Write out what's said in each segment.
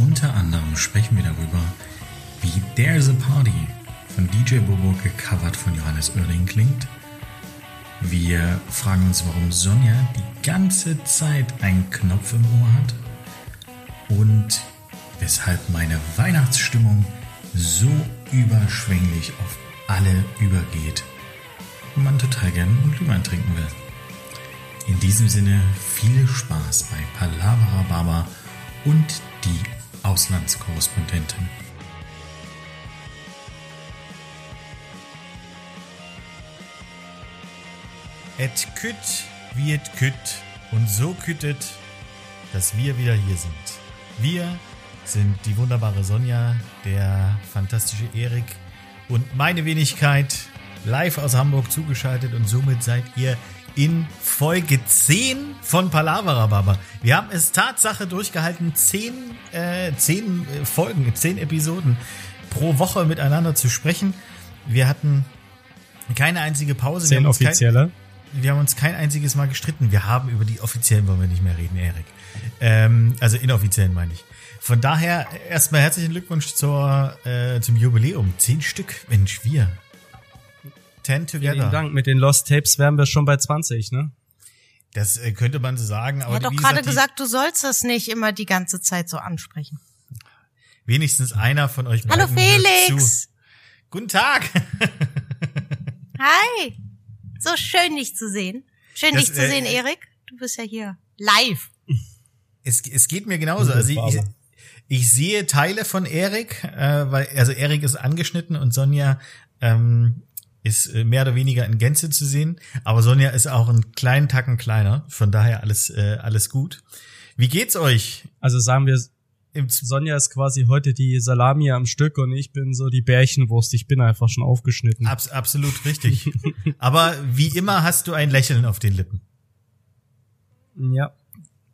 unter anderem sprechen wir darüber, wie There's a Party von DJ Bobo gecovert von Johannes Oerding klingt. Wir fragen uns, warum Sonja die ganze Zeit einen Knopf im Ohr hat und weshalb meine Weihnachtsstimmung so überschwänglich auf alle übergeht und man total gerne einen Glühwein trinken will. In diesem Sinne viel Spaß bei Palavra Baba und die Auslandskorrespondentin. Et kütt wie et kütt und so küttet, dass wir wieder hier sind. Wir sind die wunderbare Sonja, der fantastische Erik und meine Wenigkeit live aus Hamburg zugeschaltet und somit seid ihr in Folge 10 von Palavra Baba. Wir haben es Tatsache durchgehalten, 10, äh, 10 Folgen, 10 Episoden pro Woche miteinander zu sprechen. Wir hatten keine einzige Pause. Zehn offizielle. Kein, wir haben uns kein einziges Mal gestritten. Wir haben über die offiziellen wollen wir nicht mehr reden, Erik. Ähm, also inoffiziellen meine ich. Von daher erstmal herzlichen Glückwunsch zur, äh, zum Jubiläum. Zehn Stück, Mensch, wir. Ten together. Vielen Dank. Mit den Lost Tapes wären wir schon bei 20, ne? Das äh, könnte man so sagen. Aber er hat doch gerade gesagt, du sollst das nicht immer die ganze Zeit so ansprechen. Wenigstens einer von euch Hallo Felix. Guten Tag. Hi. So schön dich zu sehen. Schön das, dich zu äh, sehen, Erik. Du bist ja hier live. Es, es geht mir genauso. Also ich, ich sehe Teile von Erik, äh, weil also Erik ist angeschnitten und Sonja ähm, ist äh, mehr oder weniger in Gänze zu sehen. Aber Sonja ist auch einen kleinen Tacken kleiner. Von daher alles, äh, alles gut. Wie geht's euch? Also sagen wir, Sonja ist quasi heute die Salami am Stück und ich bin so die Bärchenwurst. Ich bin einfach schon aufgeschnitten. Abs absolut richtig. Aber wie immer hast du ein Lächeln auf den Lippen. Ja,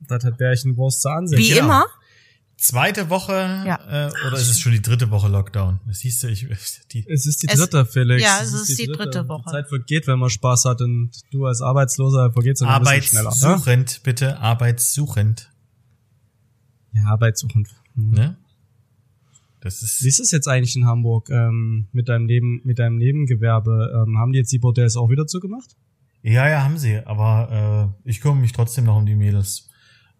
das hat Bärchenwurst zu ansehen. Wie genau. immer? Zweite Woche ja. äh, oder ist es schon die dritte Woche Lockdown? Das siehst du, ich, die es ist die dritte, es, Felix. Ja, es, es ist, ist, die, dritte, dritte Woche. Die Zeit vergeht, wenn man Spaß hat und du als Arbeitsloser vergeht's dann ein bisschen schneller. Ne? Arbeitssuchend, ne? bitte, arbeitssuchend. Ja, arbeitssuchend. Mhm. Ne? Das ist Wie ist es jetzt eigentlich in Hamburg ähm, mit deinem Neben mit deinem Nebengewerbe? Ähm, haben die jetzt die Bordells auch wieder zugemacht? Ja, ja, haben sie. Aber äh, ich kümmere mich trotzdem noch um die Mädels.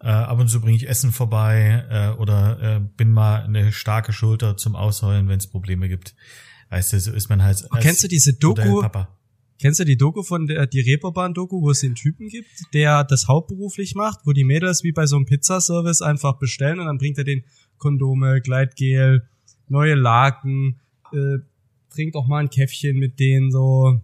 Äh, ab und zu bringe ich Essen vorbei äh, oder äh, bin mal eine starke Schulter zum Ausheulen, wenn es Probleme gibt. Weißt du, so ist man halt. Oh, kennst du diese Doku? Kennst du die Doku von der die Reeperbahn-Doku, wo es den Typen gibt, der das hauptberuflich macht, wo die Mädels wie bei so einem Pizzaservice einfach bestellen und dann bringt er den Kondome, Gleitgel, neue Laken, äh, trinkt auch mal ein Käffchen mit denen so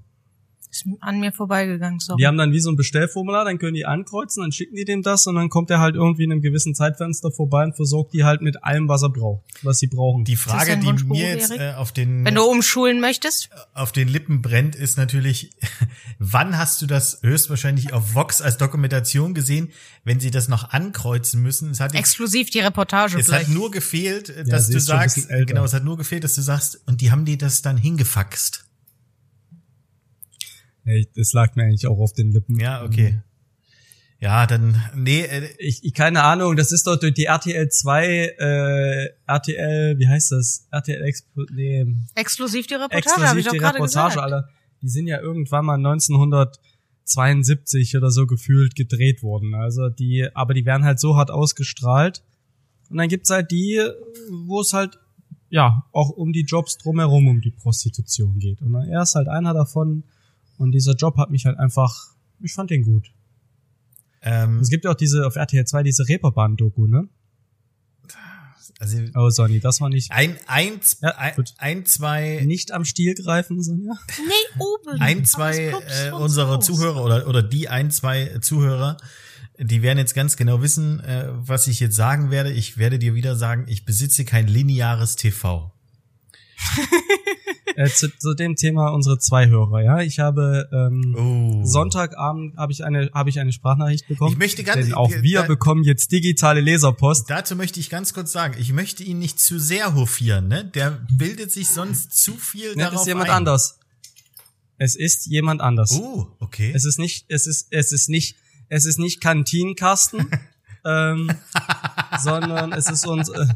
ist an mir vorbeigegangen, sorry. Die haben dann wie so ein Bestellformular, dann können die ankreuzen, dann schicken die dem das und dann kommt er halt irgendwie in einem gewissen Zeitfenster vorbei und versorgt die halt mit allem, was er braucht, was sie brauchen. Die Frage, die mir jetzt äh, auf den Wenn du umschulen möchtest, auf den Lippen brennt, ist natürlich, wann hast du das höchstwahrscheinlich auf Vox als Dokumentation gesehen, wenn sie das noch ankreuzen müssen? Es hat exklusiv die Reportage. Es vielleicht. hat nur gefehlt, dass ja, du sagst, genau, es hat nur gefehlt, dass du sagst, und die haben die das dann hingefaxt. Hey, das lag mir eigentlich auch auf den Lippen. Ja, okay. Ja, dann, nee, äh, ich, ich keine Ahnung, das ist doch durch die RTL 2, äh, RTL, wie heißt das? RTL Expo, nee. Exklusiv die Reportage, habe ich doch gerade gesagt. Alle, die sind ja irgendwann mal 1972 oder so gefühlt gedreht worden. Also die, aber die werden halt so hart ausgestrahlt. Und dann gibt's halt die, wo es halt, ja, auch um die Jobs drumherum, um die Prostitution geht. Und er ist halt einer davon, und dieser Job hat mich halt einfach, ich fand den gut. Ähm, es gibt ja auch diese, auf RTL 2 diese Reeperbahn-Doku, ne? Also, oh, Sonny, das war nicht. Ein, ein, ja, ein, ein, zwei. Nicht am Stiel greifen, Sonja. Nee, oben. Ein, zwei äh, unsere Zuhörer oder, oder die ein, zwei Zuhörer, die werden jetzt ganz genau wissen, äh, was ich jetzt sagen werde. Ich werde dir wieder sagen, ich besitze kein lineares TV. äh, zu, zu dem Thema unsere zwei Hörer, ja. Ich habe ähm, oh. Sonntagabend habe ich eine habe ich eine Sprachnachricht bekommen. Ich möchte ganz denn auch wir da, bekommen jetzt digitale Leserpost. Dazu möchte ich ganz kurz sagen, ich möchte ihn nicht zu sehr hofieren, ne? Der bildet sich sonst zu viel ne, darauf ist jemand ein. anders. Es ist jemand anders. Oh, okay. Es ist nicht es ist es ist nicht es ist nicht Kantinenkasten. ähm, sondern es ist uns äh,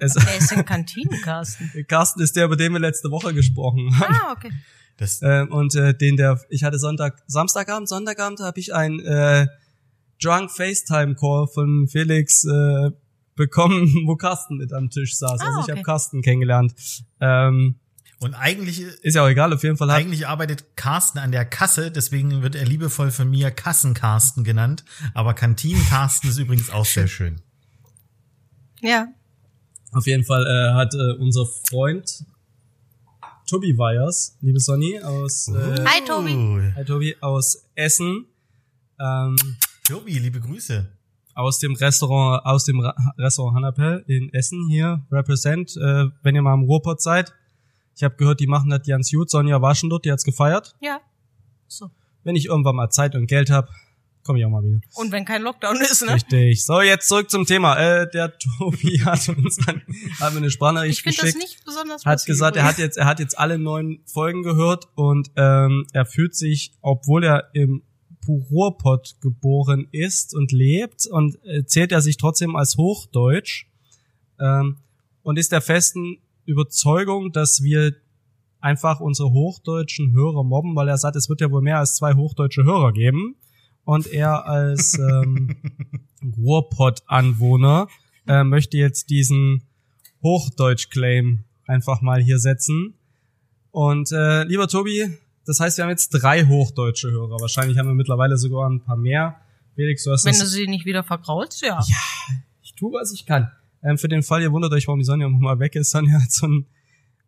Es, Wer ist denn Kantinencarsten? Carsten ist der, über den wir letzte Woche gesprochen haben. Ah, okay. Das, Ähm, und äh, den der, ich hatte Sonntag, Samstagabend, Sonntagabend habe ich ein äh, Drunk FaceTime Call von Felix äh, bekommen, wo Carsten mit am Tisch saß. Ah, also ich okay. habe Carsten kennengelernt. Ähm, und eigentlich, ist ja auch egal, auf jeden Fall hat eigentlich arbeitet Carsten an der Kasse, deswegen wird er liebevoll von mir Kassen-Carsten genannt. Aber Kantinen-Carsten ist übrigens auch sehr schön. Ja. auf jeden Fall äh, hat äh, unser Freund Tobi Weyers, liebe Sonny, aus äh, Hi, Tobi. Uh, Hi Tobi, aus Essen, ähm, Tobi, liebe Grüße. aus dem Restaurant, aus dem Ra Restaurant Hannapel in Essen hier, represent, äh, wenn ihr mal im Ruhrpott seid. Ich habe gehört, die machen das ganz gut. Sonja war schon dort, die hat's gefeiert. Ja. So. Wenn ich irgendwann mal Zeit und Geld hab, komme ich auch mal wieder. Und wenn kein Lockdown ist, ne? Richtig. So, jetzt zurück zum Thema. Äh, der Tobi hat uns dann, hat mir eine Sprachnachricht Ich finde das geschickt. nicht besonders hat gesagt, er hat jetzt, er hat jetzt alle neun Folgen gehört und ähm, er fühlt sich, obwohl er im Ruhrpott geboren ist und lebt und äh, zählt er sich trotzdem als Hochdeutsch ähm, und ist der festen Überzeugung, dass wir einfach unsere hochdeutschen Hörer mobben, weil er sagt, es wird ja wohl mehr als zwei hochdeutsche Hörer geben und er als ähm, Ruhrpott-Anwohner äh, möchte jetzt diesen Hochdeutsch-Claim einfach mal hier setzen. Und äh, lieber Tobi, das heißt, wir haben jetzt drei hochdeutsche Hörer. Wahrscheinlich haben wir mittlerweile sogar ein paar mehr. Felix, du hast Wenn das du sie nicht wieder vergraulst, ja. ich tue, was ich kann. Ähm, für den Fall, ihr wundert euch, warum die Sonja mal weg ist. Sonja hat so ein,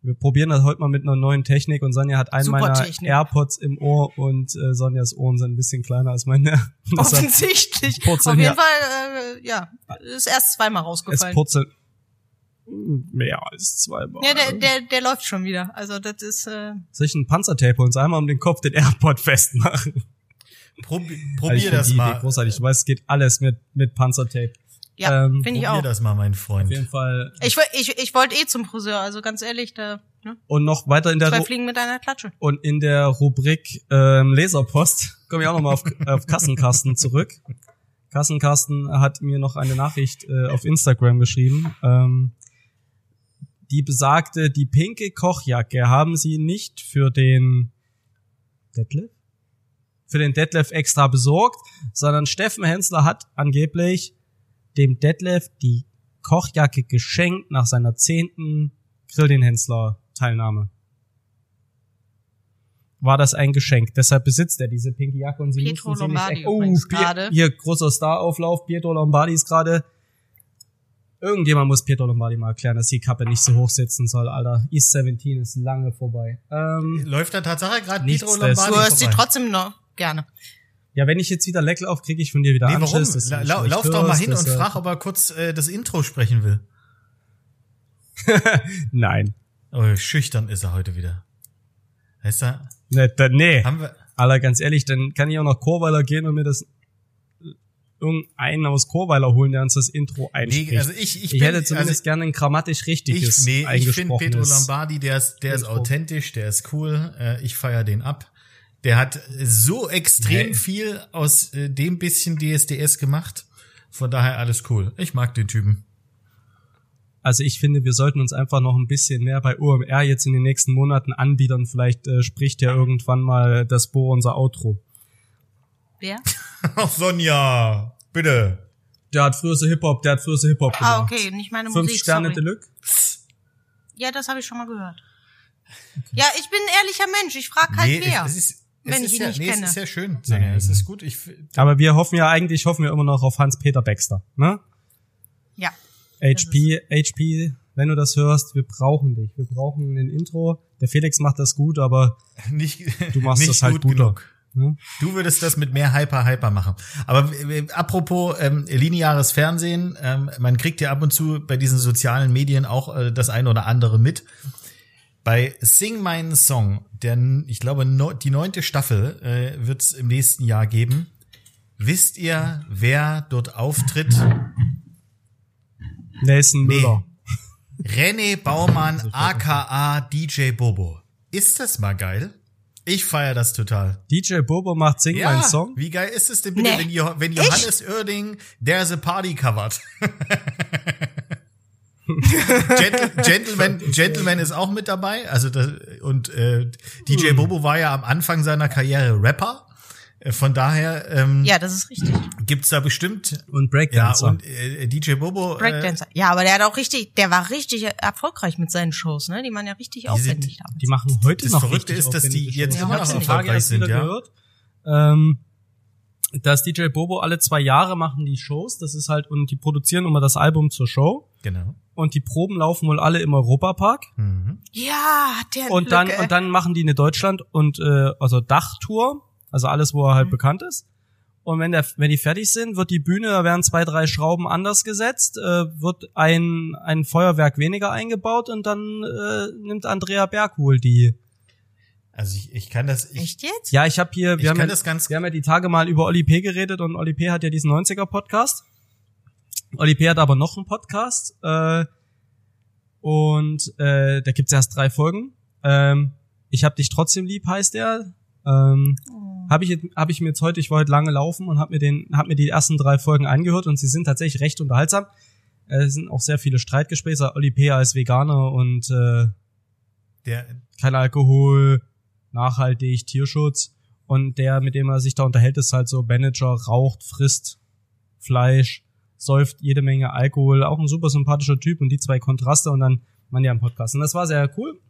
wir probieren das heute mal mit einer neuen Technik und Sonja hat einen Super meiner Technik. AirPods im Ohr und äh, Sonjas Ohren sind ein bisschen kleiner als meine. Das Offensichtlich. Purzeln Auf jeden. Fall, äh, ja, ist erst zweimal es rausgefallen. purzelt mehr als zweimal. Ja, der, der, der läuft schon wieder. Also das ist, äh, Soll ich einen Panzertape uns einmal um den Kopf den AirPod festmachen? Probi Also ich probier find das die Idee mal. großartig. Du weißt, es geht alles mit, mit Panzertape. Ja, Ähm, finde ich auch. das mal, mein Freund. Auf jeden Fall. Ich, woll- ich, ich wollte eh zum Friseur, also ganz ehrlich, da, ne? Und noch weiter in der, Zwei Ru Fliegen mit einer Klatsche. und in der Rubrik ähm, Leserpost komme ich auch nochmal auf, auf Kassenkasten zurück. Kassenkasten hat mir noch eine Nachricht äh, auf Instagram geschrieben. Ähm, die besagte, die pinke Kochjacke haben sie nicht für den Detlef? Für den Detlef extra besorgt, sondern Steffen Hensler hat angeblich dem Detlef die Kochjacke geschenkt nach seiner zehnten Grill den Hensler Teilnahme. War das ein Geschenk. Deshalb besitzt er diese pinke Jacke und sie Pietro mussten sie Lombardi nicht... Oh, gerade. hier, großer Starauflauf. Pietro Lombardi ist gerade... Irgendjemand muss Pietro Lombardi mal erklären, dass die Kappe nicht so hoch sitzen soll, Alter. East 17 ist lange vorbei. Ähm, Läuft da Tatsache gerade Pietro Lombardi Du hörst sie trotzdem noch gerne. Ja, wenn ich jetzt wieder Leck lauf, kriege ich von dir wieder Nee, warum? Anschiss, La schlecht lauf doch mal hin und frag, ob er kurz äh, das Intro sprechen will. Nein. Oh, schüchtern ist er heute wieder. Weißt du, Nee, da, nee. haben wir, Alter, ganz ehrlich, dann kann ich auch nach Chorweiler gehen und mir das irgendeinen aus Chorweiler holen, der uns das Intro einspricht. nee, also ich, ich, ich, bin, hätte zumindest also gerne ein grammatisch richtiges ich, nee, ich finde. Pedro Lombardi, der ist, der ist authentisch, der ist cool, äh, ich feier den ab. Der hat so extrem Nee. viel aus äh, dem bisschen DSDS gemacht. Von daher alles cool. Ich mag den Typen. Also ich finde, wir sollten uns einfach noch ein bisschen mehr bei OMR jetzt in den nächsten Monaten anbiedern. Vielleicht äh, spricht ja irgendwann mal das Bo unser Outro. Wer? Sonja, bitte. Der hat früher so Hip-Hop, der hat früher so Hip-Hop gemacht. Ah, okay, nicht meine Fünf Musik, Sterne sorry. Deluxe. Ja, das habe ich schon mal gehört. Ja, ich bin ein ehrlicher Mensch. Ich frage halt nee, wer. es, es ist, wenn ich ihn ja, nicht nee, kenne. es ist ja schön, Sonja. Es ist gut. Ich, Aber wir hoffen ja eigentlich, hoffen wir immer noch auf Hans-Peter Baxter. Ne? ja. HP, HP, wenn du das hörst, wir brauchen dich. Wir brauchen ein Intro. Der Felix macht das gut, aber nicht, Du machst nicht das halt gut guter. genug. ne? Du würdest das mit mehr Hyper Hyper machen. Aber äh, apropos ähm, lineares Fernsehen, ähm, man kriegt ja ab und zu bei diesen sozialen Medien auch äh, das eine oder andere mit. Bei Sing meinen Song, der ich glaube no, die neunte Staffel äh, wird es im nächsten Jahr geben. Wisst ihr, wer dort auftritt? Nelson Nee. Müller. René Baumann, aka DJ Bobo. Ist das mal geil? Ich feier das total. DJ Bobo macht Sing Ja, meinen Song. wie geil ist es denn bitte, Nee. wenn, Jo- wenn Johannes Oerding There's a Party covert? Gentle, Gentleman, Gentleman ist auch mit dabei. Also das, und äh, DJ Bobo war ja am Anfang seiner Karriere Rapper. Äh, Von daher ähm, Ja, das ist richtig. gibt's da bestimmt Und ja Breakdancer. und äh, DJ Bobo. Äh, Breakdancer. Ja, aber der hat auch richtig, der war richtig erfolgreich mit seinen Shows, ne? Die waren ja richtig Die sind- aufwendig damals. die machen heute Das noch Verrückte richtig ist, dass die jetzt Shows. immer noch erfolgreich sind, ja. gehört, ähm, dass DJ Bobo alle zwei Jahre machen die Shows. Das ist halt und die produzieren immer das Album zur Show genau. und die Proben laufen wohl alle im Europapark. Mhm. Ja, hat der und dann Glück, und dann machen die eine Deutschland und äh, also Dachtour, also alles, wo er halt bekannt ist. Und wenn der wenn die fertig sind, wird die Bühne, da werden zwei drei Schrauben anders gesetzt, äh, wird ein ein Feuerwerk weniger eingebaut und dann äh, nimmt Andrea Berg wohl die. Also ich, ich kann das. Ich, Echt jetzt? Ja, ich habe hier Ich wir haben kann ja, das ganz- wir haben ja die Tage mal über Oli P geredet und Oli P hat ja diesen 90er Podcast. Oli P hat aber noch einen Podcast äh, und äh, da gibt's erst drei Folgen. Ähm, ich hab dich trotzdem lieb heißt der. Ähm, Oh. habe ich jetzt- habe ich mir jetzt heute, ich war heute lange laufen und habe mir den habe mir die ersten drei Folgen angehört und sie sind tatsächlich recht unterhaltsam. Äh, Es sind auch sehr viele Streitgespräche. Oli P als Veganer und äh, der, kein Alkohol, nachhaltig, Tierschutz. Und der, mit dem er sich da unterhält, ist halt so Manager, raucht, frisst Fleisch, säuft jede Menge Alkohol, auch ein super sympathischer Typ und die zwei Kontraste und dann man ja im Podcast. Und das war sehr cool.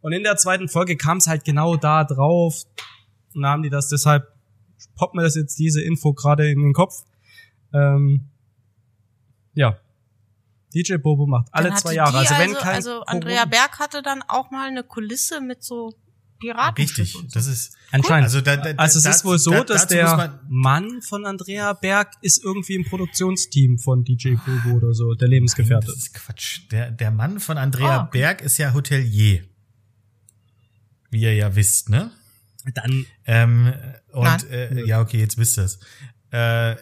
Und in der zweiten Folge kam es halt genau da drauf. Und da haben die das, deshalb poppt mir das jetzt diese Info gerade in den Kopf. Ähm, ja. DJ Bobo macht alle zwei Jahre. Also, wenn also, kein also Andrea Corona- Berg hatte dann auch mal eine Kulisse mit so Piraten. richtig. Das ist. Anscheinend. Also da- da- also es da- ist wohl so, da- dass der Mann von Andrea Berg ist irgendwie im Produktionsteam von DJ Bobo oder so, der Lebensgefährte. Das ist Quatsch. Der, der Mann von Andrea Ah, okay. Berg ist ja Hotelier. Wie ihr ja wisst, ne? Dann Ähm, und Nein. äh, ja, okay, jetzt wisst ihr's. Äh,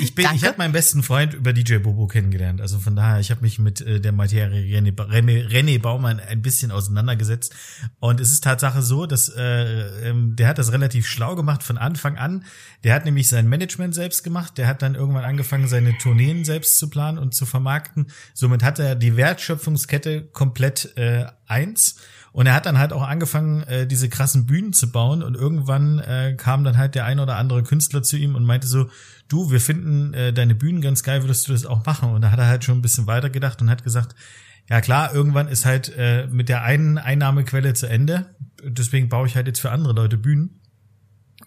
ich bin, ich habe meinen besten Freund über DJ Bobo kennengelernt. Also von daher, ich habe mich mit äh, der Materie René, René, René Baumann ein bisschen auseinandergesetzt. Und es ist Tatsache so, dass äh, ähm, der hat das relativ schlau gemacht von Anfang an. Der hat nämlich sein Management selbst gemacht. Der hat dann irgendwann angefangen, seine Tourneen selbst zu planen und zu vermarkten. Somit hat er die Wertschöpfungskette komplett äh, eins. Und er hat dann halt auch angefangen, äh, diese krassen Bühnen zu bauen. Und irgendwann äh, kam dann halt der ein oder andere Künstler zu ihm und meinte so, du, wir finden äh, deine Bühnen ganz geil, würdest du das auch machen? Und da hat er halt schon ein bisschen weiter gedacht und hat gesagt, ja klar, irgendwann ist halt äh, mit der einen Einnahmequelle zu Ende. Deswegen baue ich halt jetzt für andere Leute Bühnen.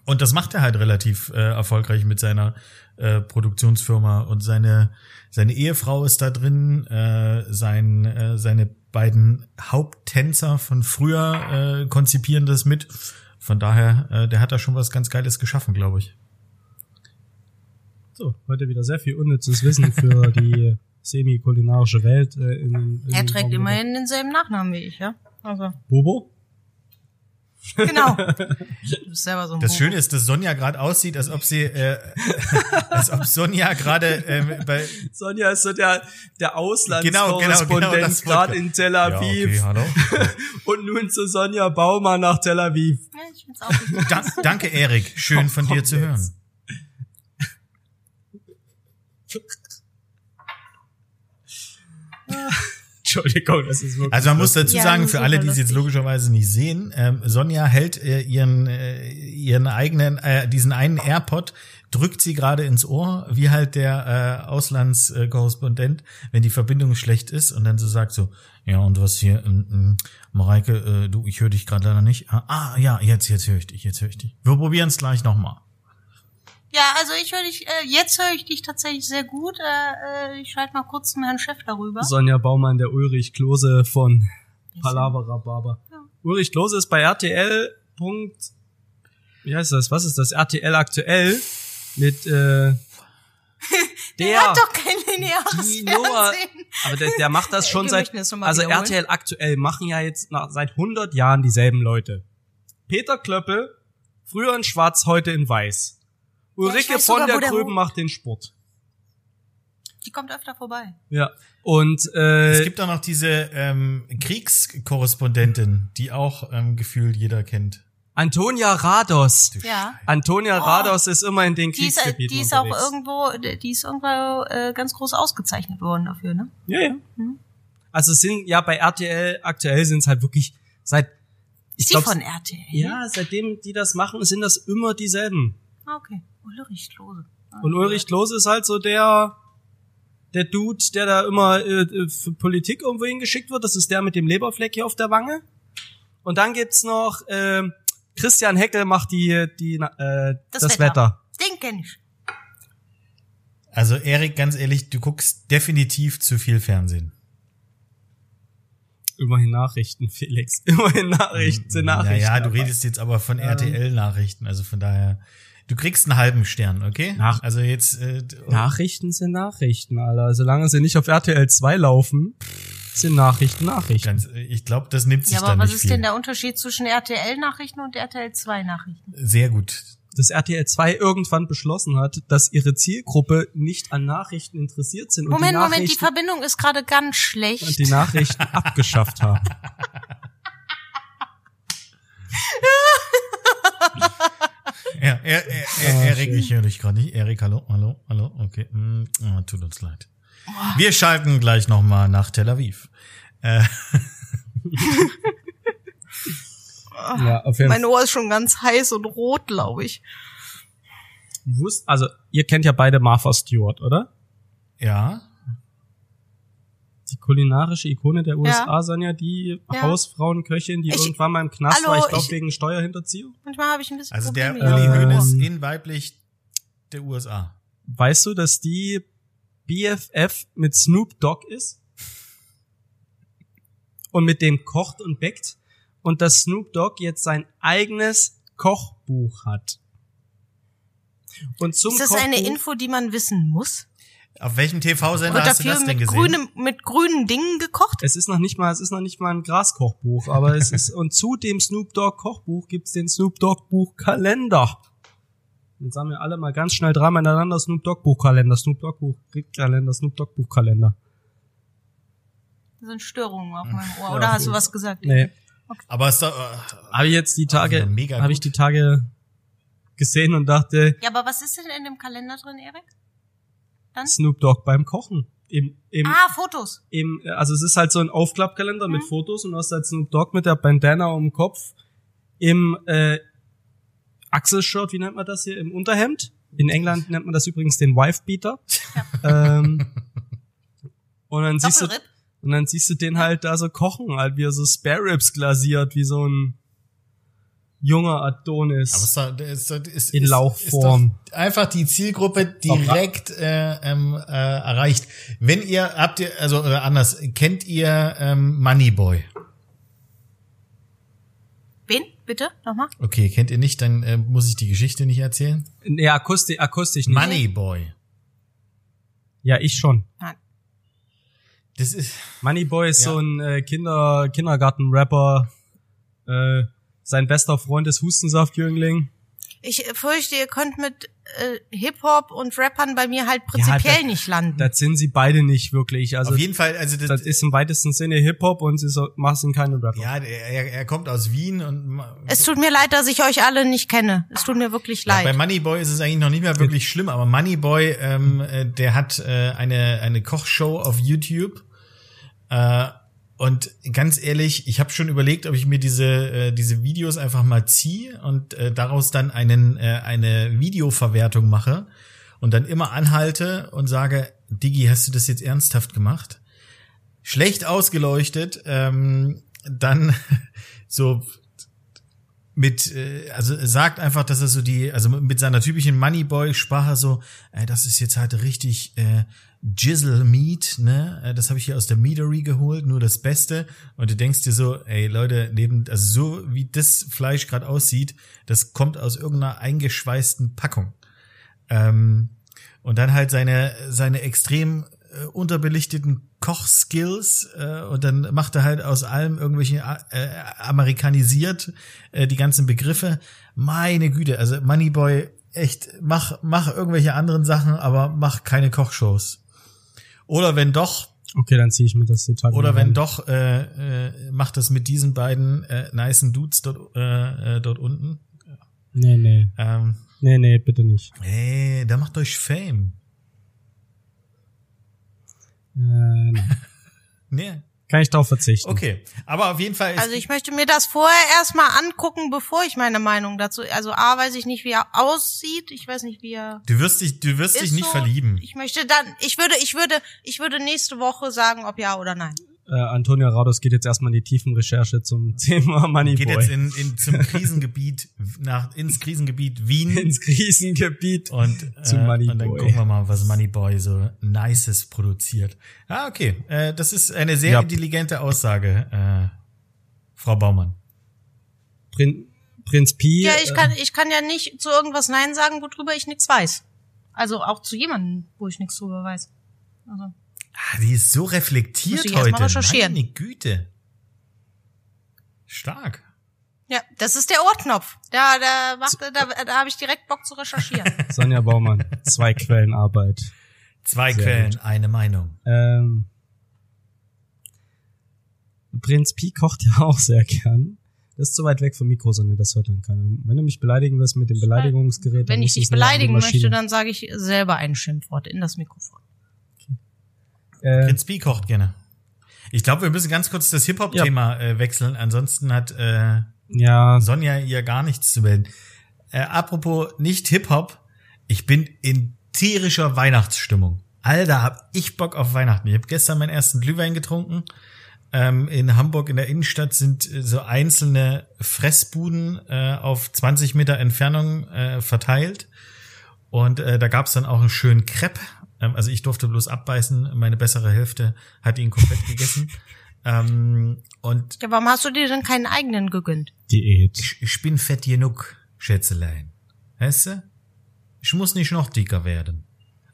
Und das macht er halt relativ äh, erfolgreich mit seiner äh, Produktionsfirma und seine seine Ehefrau ist da drin, äh, sein äh, seine beiden Haupttänzer von früher äh, konzipieren das mit. Von daher, äh, der hat da schon was ganz Geiles geschaffen, glaube ich. so, heute wieder sehr viel unnützes Wissen für die semi-kulinarische Welt. Äh, in, in Er trägt immerhin denselben Nachnamen wie ich, ja? Also, Bobo? Genau. Du bist selber so ein Das Bobo. Schöne ist, dass Sonja gerade aussieht, als ob sie, äh, als ob Sonja gerade ähm, bei Sonja ist so der, der Genau, genau, Auslandskorrespondent genau, das gerade in Tel ja, Aviv. okay, hallo. Und nun zu Sonja Baumann nach Tel Aviv. Ja, ich find's auch. Da, danke, Erik. Schön von dir zu hören. Entschuldigung, das ist wirklich. Also man muss dazu Ja, sagen, ist für alle, die es jetzt logischerweise nicht sehen, ähm, Sonja hält äh, ihren äh, ihren eigenen äh, diesen einen AirPod drückt sie gerade ins Ohr, wie halt der äh, Auslandskorrespondent, wenn die Verbindung schlecht ist und dann so sagt so, ja und was hier, ähm, ähm, Mareike, äh, du, ich höre dich gerade leider nicht. Ah, ah, ja, jetzt jetzt höre ich dich, jetzt höre ich dich. Wir probieren es gleich nochmal. Ja, also ich höre dich, äh, jetzt höre ich dich tatsächlich sehr gut. Äh, äh, ich schalte mal kurz zum Herrn Chef darüber. Sonja Baumann, der Ulrich Klose von Palavra Barber. Ja. Ulrich Klose ist bei RTL. Punkt, wie heißt das? Was ist das? RTL aktuell mit äh, der. hat doch kein lineares die Fernsehen. aber der, der macht das schon seit, das also wiederholen. RTL aktuell machen ja jetzt nach, seit 100 Jahren dieselben Leute. Peter Klöppel, früher in schwarz, heute in weiß. Ulrike weiß von sogar, der der Gröben macht den Sport. Die kommt öfter vorbei. Ja. Und äh, Es gibt auch noch diese ähm, Kriegskorrespondentin, die auch ähm, gefühlt jeder kennt. Antonia Rados. Ja. Antonia Oh. Rados ist immer in den Die ist, äh, Kriegsgebieten die ist auch unterwegs. irgendwo, die ist irgendwo äh, ganz groß ausgezeichnet worden dafür, ne? Ja, ja. Also es sind ja bei RTL aktuell sind es halt wirklich seit ich Ist die glaub, von RTL? ja seitdem die das machen sind das immer dieselben. Ah, Okay. Ulrich Klose. Ah, Und Ulrich Klose ist halt so der der Dude, der da immer äh, äh, für Politik irgendwo hingeschickt wird. Das ist der mit dem Leberfleck hier auf der Wange. Und dann gibt's noch ähm, Christian Heckel macht die die äh, das, Das Wetter. Wetter. Den kenn ich. Also Erik, ganz ehrlich, du guckst definitiv zu viel Fernsehen. Immerhin Nachrichten, Felix. Immerhin Nachrichten sind Nachrichten. Naja, du redest jetzt aber von RTL-Nachrichten, also von daher. Du kriegst einen halben Stern, okay? Nach- also jetzt äh, Nachrichten sind Nachrichten, Alter. Solange sie nicht auf RTL 2 laufen, sind Nachrichten Nachrichten. ganz, ich glaube, das nimmt sich Ja, aber dann was nicht ist viel. denn der Unterschied zwischen RTL-Nachrichten und RTL 2-Nachrichten? Sehr gut. Dass RTL 2 irgendwann beschlossen hat, dass ihre Zielgruppe nicht an Nachrichten interessiert sind und Moment, die Moment, die Nachrichten, Verbindung ist gerade ganz schlecht. und die Nachrichten abgeschafft haben. Ja, er, er, er, Erik, ich höre dich gerade nicht. Erik, hallo, hallo, hallo, okay. Hm, tut uns leid. Wir schalten gleich nochmal nach Tel Aviv. Äh, ja, auf jeden mein Ohr ist schon ganz heiß und rot, glaube ich. Wusst, also ihr kennt ja beide Martha Stewart, oder? ja, kulinarische Ikone der USA, Ja. Sonja, die Ja. Hausfrauenköchin, die Ich- irgendwann mal im Knast Hallo, war, ich glaube wegen Steuerhinterziehung. Manchmal habe ich ein bisschen also der Probleme Uli meinem Ähm, Hoeneß Ohr. in weiblich der USA. Weißt du, dass die BFF mit Snoop Dogg ist? Und mit dem kocht und bäckt? Und dass Snoop Dogg jetzt sein eigenes Kochbuch hat. Und zum Ist das Kochbuch, eine Info, die man wissen muss? Auf welchem TV-Sender hast du das denn mit, gesehen? grünem, mit grünen Dingen gekocht? Es ist noch nicht mal, es ist noch nicht mal ein Graskochbuch, aber es ist, und zu dem Snoop Dogg Kochbuch gibt's den Snoop Dogg Buchkalender. Jetzt sagen wir alle mal ganz schnell dreimal ineinander Snoop Dogg Buchkalender, Snoop Dogg Buchkalender, Snoop Dogg Buchkalender. Das sind Störungen auf meinem Ohr. Ja, Oder hast okay. du was gesagt? Nee. Aber ist doch, äh, Habe ich jetzt die Tage, Also habe ich gut. die Tage gesehen und dachte, Ja, aber was ist denn in dem Kalender drin, Erik? Dann? Snoop Dogg beim Kochen. Im, im, Ah, Fotos. im, also es ist halt so ein Aufklappkalender mit Mhm. Fotos und du hast halt Snoop Dogg mit der Bandana um den Kopf im äh, Achselshirt, wie nennt man das hier, im Unterhemd. In England nennt man das übrigens den Wifebeater. ähm, und dann siehst du, und dann siehst du den halt da so kochen, halt wie er so Spare Ribs glasiert, wie so ein junger Adonis. aber ist ist, ist, In Lauchform. Ist doch einfach die Zielgruppe direkt äh, ähm, äh, erreicht. Wenn ihr, habt ihr, also oder anders, kennt ihr ähm, Moneyboy? Wen? Bitte? Nochmal? Okay, kennt ihr nicht, dann äh, muss ich die Geschichte nicht erzählen. nee, akustisch, akustisch nicht. Moneyboy. Ja, ich schon. Nein. Das ist, Moneyboy ist Ja. so ein äh, Kinder Kindergarten-Rapper. Äh, sein bester Freund ist Hustensaftjüngling. Ich äh, fürchte, ihr könnt mit äh, Hip-Hop und Rappern bei mir halt prinzipiell da- nicht landen. Das sind sie beide nicht wirklich. Also auf jeden Fall, also das, das ist im weitesten Sinne Hip-Hop und sie so, machen keine Rapper. ja, er, er kommt aus Wien und es tut mir leid, dass ich euch alle nicht kenne. Es tut mir wirklich Ja, bei leid. Moneyboy ist es eigentlich noch nicht mehr wirklich schlimm, aber Moneyboy, ähm, äh, der hat äh, eine, eine Kochshow auf YouTube. Äh, und ganz ehrlich, ich habe schon überlegt, ob ich mir diese, äh, diese Videos einfach mal ziehe und äh, daraus dann einen, äh, eine Videoverwertung mache und dann immer anhalte und sage, Digi, hast du das jetzt ernsthaft gemacht? Schlecht ausgeleuchtet, ähm, dann so mit, äh, also sagt einfach, dass er so die, also mit seiner typischen Moneyboy-Sprache so, äh, das ist jetzt halt richtig äh, Jizzle Meat, ne? Äh, Das habe ich hier aus der Meadery geholt, nur das Beste. Und du denkst dir so, ey Leute, neben, also so wie das Fleisch gerade aussieht, das kommt aus irgendeiner eingeschweißten Packung. Ähm, und dann halt seine, seine extrem äh, unterbelichteten Kochskills äh, und dann macht er halt aus allem irgendwelche äh, amerikanisiert äh, die ganzen Begriffe. Meine Güte, also Moneyboy, echt, mach, mach irgendwelche anderen Sachen, aber mach keine Kochshows. Oder wenn doch, Okay, dann ziehe ich mir das die Tage Oder wenn rein. doch, äh, äh, macht das mit diesen beiden äh, nicen Dudes dort, äh, äh, dort unten. Nee, nee. Ähm, Nee, nee, bitte nicht. hey, da macht euch Fame. Äh, nein. Nee. Kann ich darauf verzichten. Okay, aber auf jeden Fall ist Also ich möchte mir das vorher erstmal angucken, bevor ich meine Meinung dazu. Also A weiß ich nicht, wie er aussieht. Ich weiß nicht, wie er du wirst dich, du wirst dich nicht so. verlieben. Ich möchte dann, ich würde, ich würde, ich würde nächste Woche sagen, ob ja oder nein. Äh, Antonia Rados geht jetzt erstmal in die tiefen Recherche zum Thema Moneyboy. Geht jetzt in, in zum Krisengebiet nach ins Krisengebiet Wien ins Krisengebiet. und, äh, Zu Moneyboy. und dann gucken wir mal, was Moneyboy so Nices produziert. Ah, okay, äh, das ist eine sehr Ja. intelligente Aussage, äh, Frau Baumann. Prin Prinz Pi. Ja, ich äh, kann, ich kann ja nicht zu irgendwas Nein sagen, worüber ich nichts weiß. Also auch zu jemandem, wo ich nichts drüber weiß. Also. Ah, die ist so reflektiert Muss ich heute. mal recherchieren. Meine Güte. Stark. Ja, das ist der Ohrknopf. Da, da, macht, da, da habe ich direkt Bock zu recherchieren. Sonja Baumann. Zwei Quellen Arbeit. Zwei Sehr Quellen, eine Meinung. Ähm, Prinz Pi kocht ja auch sehr gern. Das ist zu weit weg vom Mikro, Sonja, das hört dann keiner. Wenn du mich beleidigen willst mit dem Beleidigungsgerät, dann Wenn ich dich beleidigen möchte, dann sage ich selber ein Schimpfwort in das Mikrofon. Äh, Prinz Pi kocht gerne. Ich glaube, wir müssen ganz kurz das Hip-Hop-Thema äh, wechseln. Ansonsten hat äh, ja, Sonja hier gar nichts zu melden. Äh, apropos nicht Hip-Hop, ich bin in tierischer Weihnachtsstimmung. Alter, hab ich Bock auf Weihnachten. Ich habe gestern meinen ersten Glühwein getrunken. Ähm, in Hamburg in der Innenstadt sind äh, so einzelne Fressbuden äh, auf 20 Meter Entfernung äh, verteilt. Und äh, da gab's dann auch einen schönen Crepe. Ähm, also ich durfte bloß abbeißen. Meine bessere Hälfte hat ihn komplett gegessen. Ähm, und Ja, warum hast du dir denn keinen eigenen gegönnt? Diät. ich, ich bin fett genug, Schätzelein. Weißt du? Ich muss nicht noch dicker werden.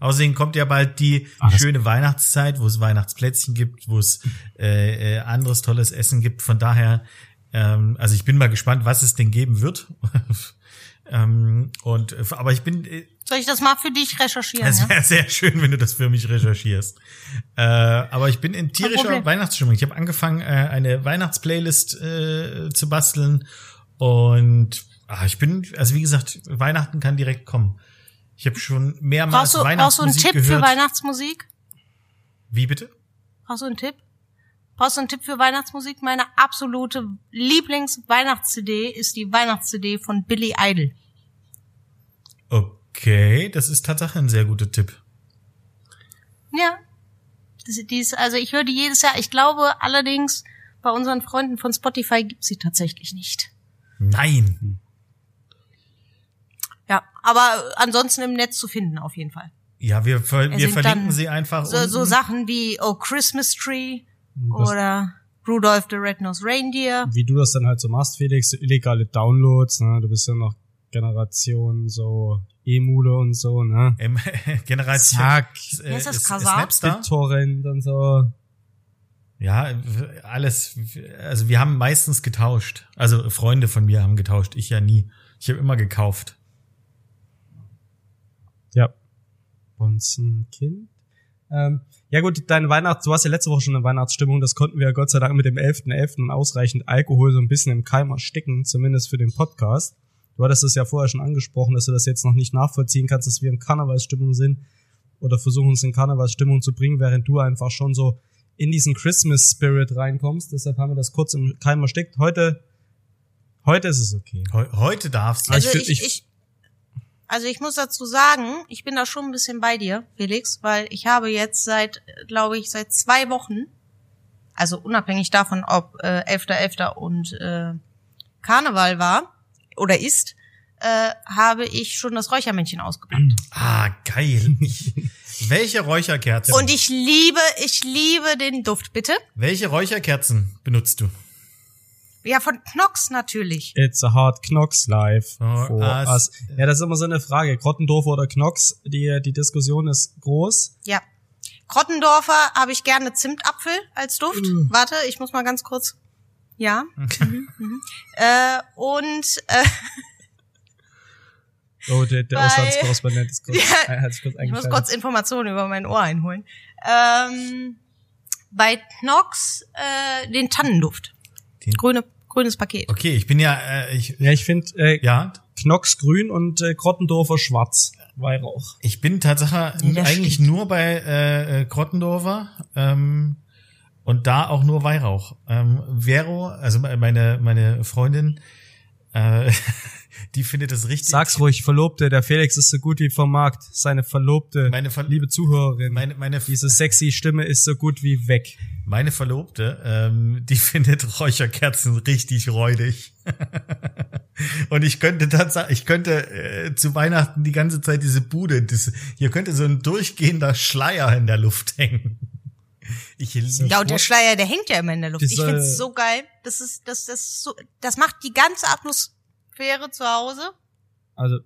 Außerdem kommt ja bald die das- schöne Weihnachtszeit, wo es Weihnachtsplätzchen gibt, wo es äh, äh, anderes tolles Essen gibt. Von daher, ähm, also ich bin mal gespannt, was es denn geben wird. ähm, und aber ich bin, äh, Soll ich das mal für dich recherchieren? es Ja? wäre sehr schön, wenn du das für mich recherchierst. Äh, aber ich bin in tierischer. Weihnachtsstimmung. Ich habe angefangen, äh, eine Weihnachtsplaylist äh, zu basteln und ah, ich bin, also wie gesagt, Weihnachten kann direkt kommen. Ich habe schon mehrmals Brauchst du, brauchst du einen Weihnachtsmusik Tipp für gehört. Weihnachtsmusik? Wie bitte? Brauchst du einen Tipp? Brauchst du einen Tipp für Weihnachtsmusik? Meine absolute Lieblings-Weihnachts-CD ist die Weihnachts-CD von Billy Idol. Okay, das ist tatsächlich ein sehr guter Tipp. Ja. Das, die ist, also ich höre die jedes Jahr. Ich glaube allerdings, bei unseren Freunden von Spotify gibt sie tatsächlich nicht. Nein. Ja, aber ansonsten im Netz zu finden auf jeden Fall. Ja, wir, ver wir sind verlinken sie einfach. So, unten. so Sachen wie Oh Christmas Tree Das- oder Rudolph the Red-Nosed Reindeer. wie du das dann halt so machst, Felix, so illegale Downloads, ne? Du bist ja noch Generation so Emule und so, ne? ähm, Generation. Zack. Äh, das, ist- Kasar? Snapstar? BitTorrent und so. Ja, alles. Also wir haben meistens getauscht. Also Freunde von mir haben getauscht. Ich ja nie. Ich habe immer gekauft. Ja. Bonzenkind. Ähm, ja gut, deine Weihnachts, du hast ja letzte Woche schon eine Weihnachtsstimmung, das konnten wir ja Gott sei Dank mit dem 11.11. und ausreichend Alkohol so ein bisschen im Keim ersticken, zumindest für den Podcast. Du hattest es ja vorher schon angesprochen, dass du das jetzt noch nicht nachvollziehen kannst, dass wir in Karnevalsstimmung sind oder versuchen uns in Karnevalsstimmung zu bringen, während du einfach schon so in diesen Christmas Spirit reinkommst. Deshalb haben wir das kurz im Keim erstickt. Heute, heute ist es okay. Heu heute darfst du. Also Also ich ich, ich, ich- also ich muss dazu sagen, ich bin da schon ein bisschen bei dir, Felix, weil ich habe jetzt seit, glaube ich, seit zwei Wochen, also unabhängig davon, ob äh, 11.11. und äh, Karneval war oder ist, äh, habe ich schon das Räuchermännchen ausgepackt. ah, geil. Welche Räucherkerzen? Und ich liebe, ich liebe den Duft, bitte. welche Räucherkerzen benutzt du? Ja, von Knox natürlich. It's a hard Knox life For for us. us. Ja, das ist immer so eine Frage. Grottendorf oder Knox, die, die Diskussion ist groß. Ja. Krottendorfer habe ich gerne Zimtapfel als Duft. Warte, ich muss mal ganz kurz. Ja. mhm, mhm. Äh, und äh, Oh, der, der Auslandskorrespondent ist kurz, Ja, äh, hat sich kurz ich muss kurz Informationen über mein Ohr einholen. Ähm, bei Knox äh, den Tannenduft. Den- Grüne, grünes Paket. Okay, ich bin ja, äh, ich, Ja, ich finde äh, ja, Knox grün und äh, Grottendorfer schwarz. Weihrauch. ich bin tatsächlich eigentlich stimmt. nur bei äh, äh, Grottendorfer ähm, und da auch nur Weihrauch. Ähm, Vero, also meine meine Freundin, äh, die findet das richtig. Sag's ruhig, Verlobte, der Felix ist so gut wie vom Markt. Seine Verlobte, Meine Ver- liebe Zuhörerin, meine meine diese sexy Stimme ist so gut wie weg. Meine Verlobte, ähm, die findet Räucherkerzen richtig räudig. Und ich könnte tatsächlich, ich könnte äh, zu Weihnachten die ganze Zeit diese Bude, das, hier könnte so ein durchgehender Schleier in der Luft hängen. Ich liebe Ja, und der Schleier, der hängt ja immer in der Luft. Ich find's so geil. Das ist, das, das ist so, das macht die ganze Atmosphäre zu Hause Also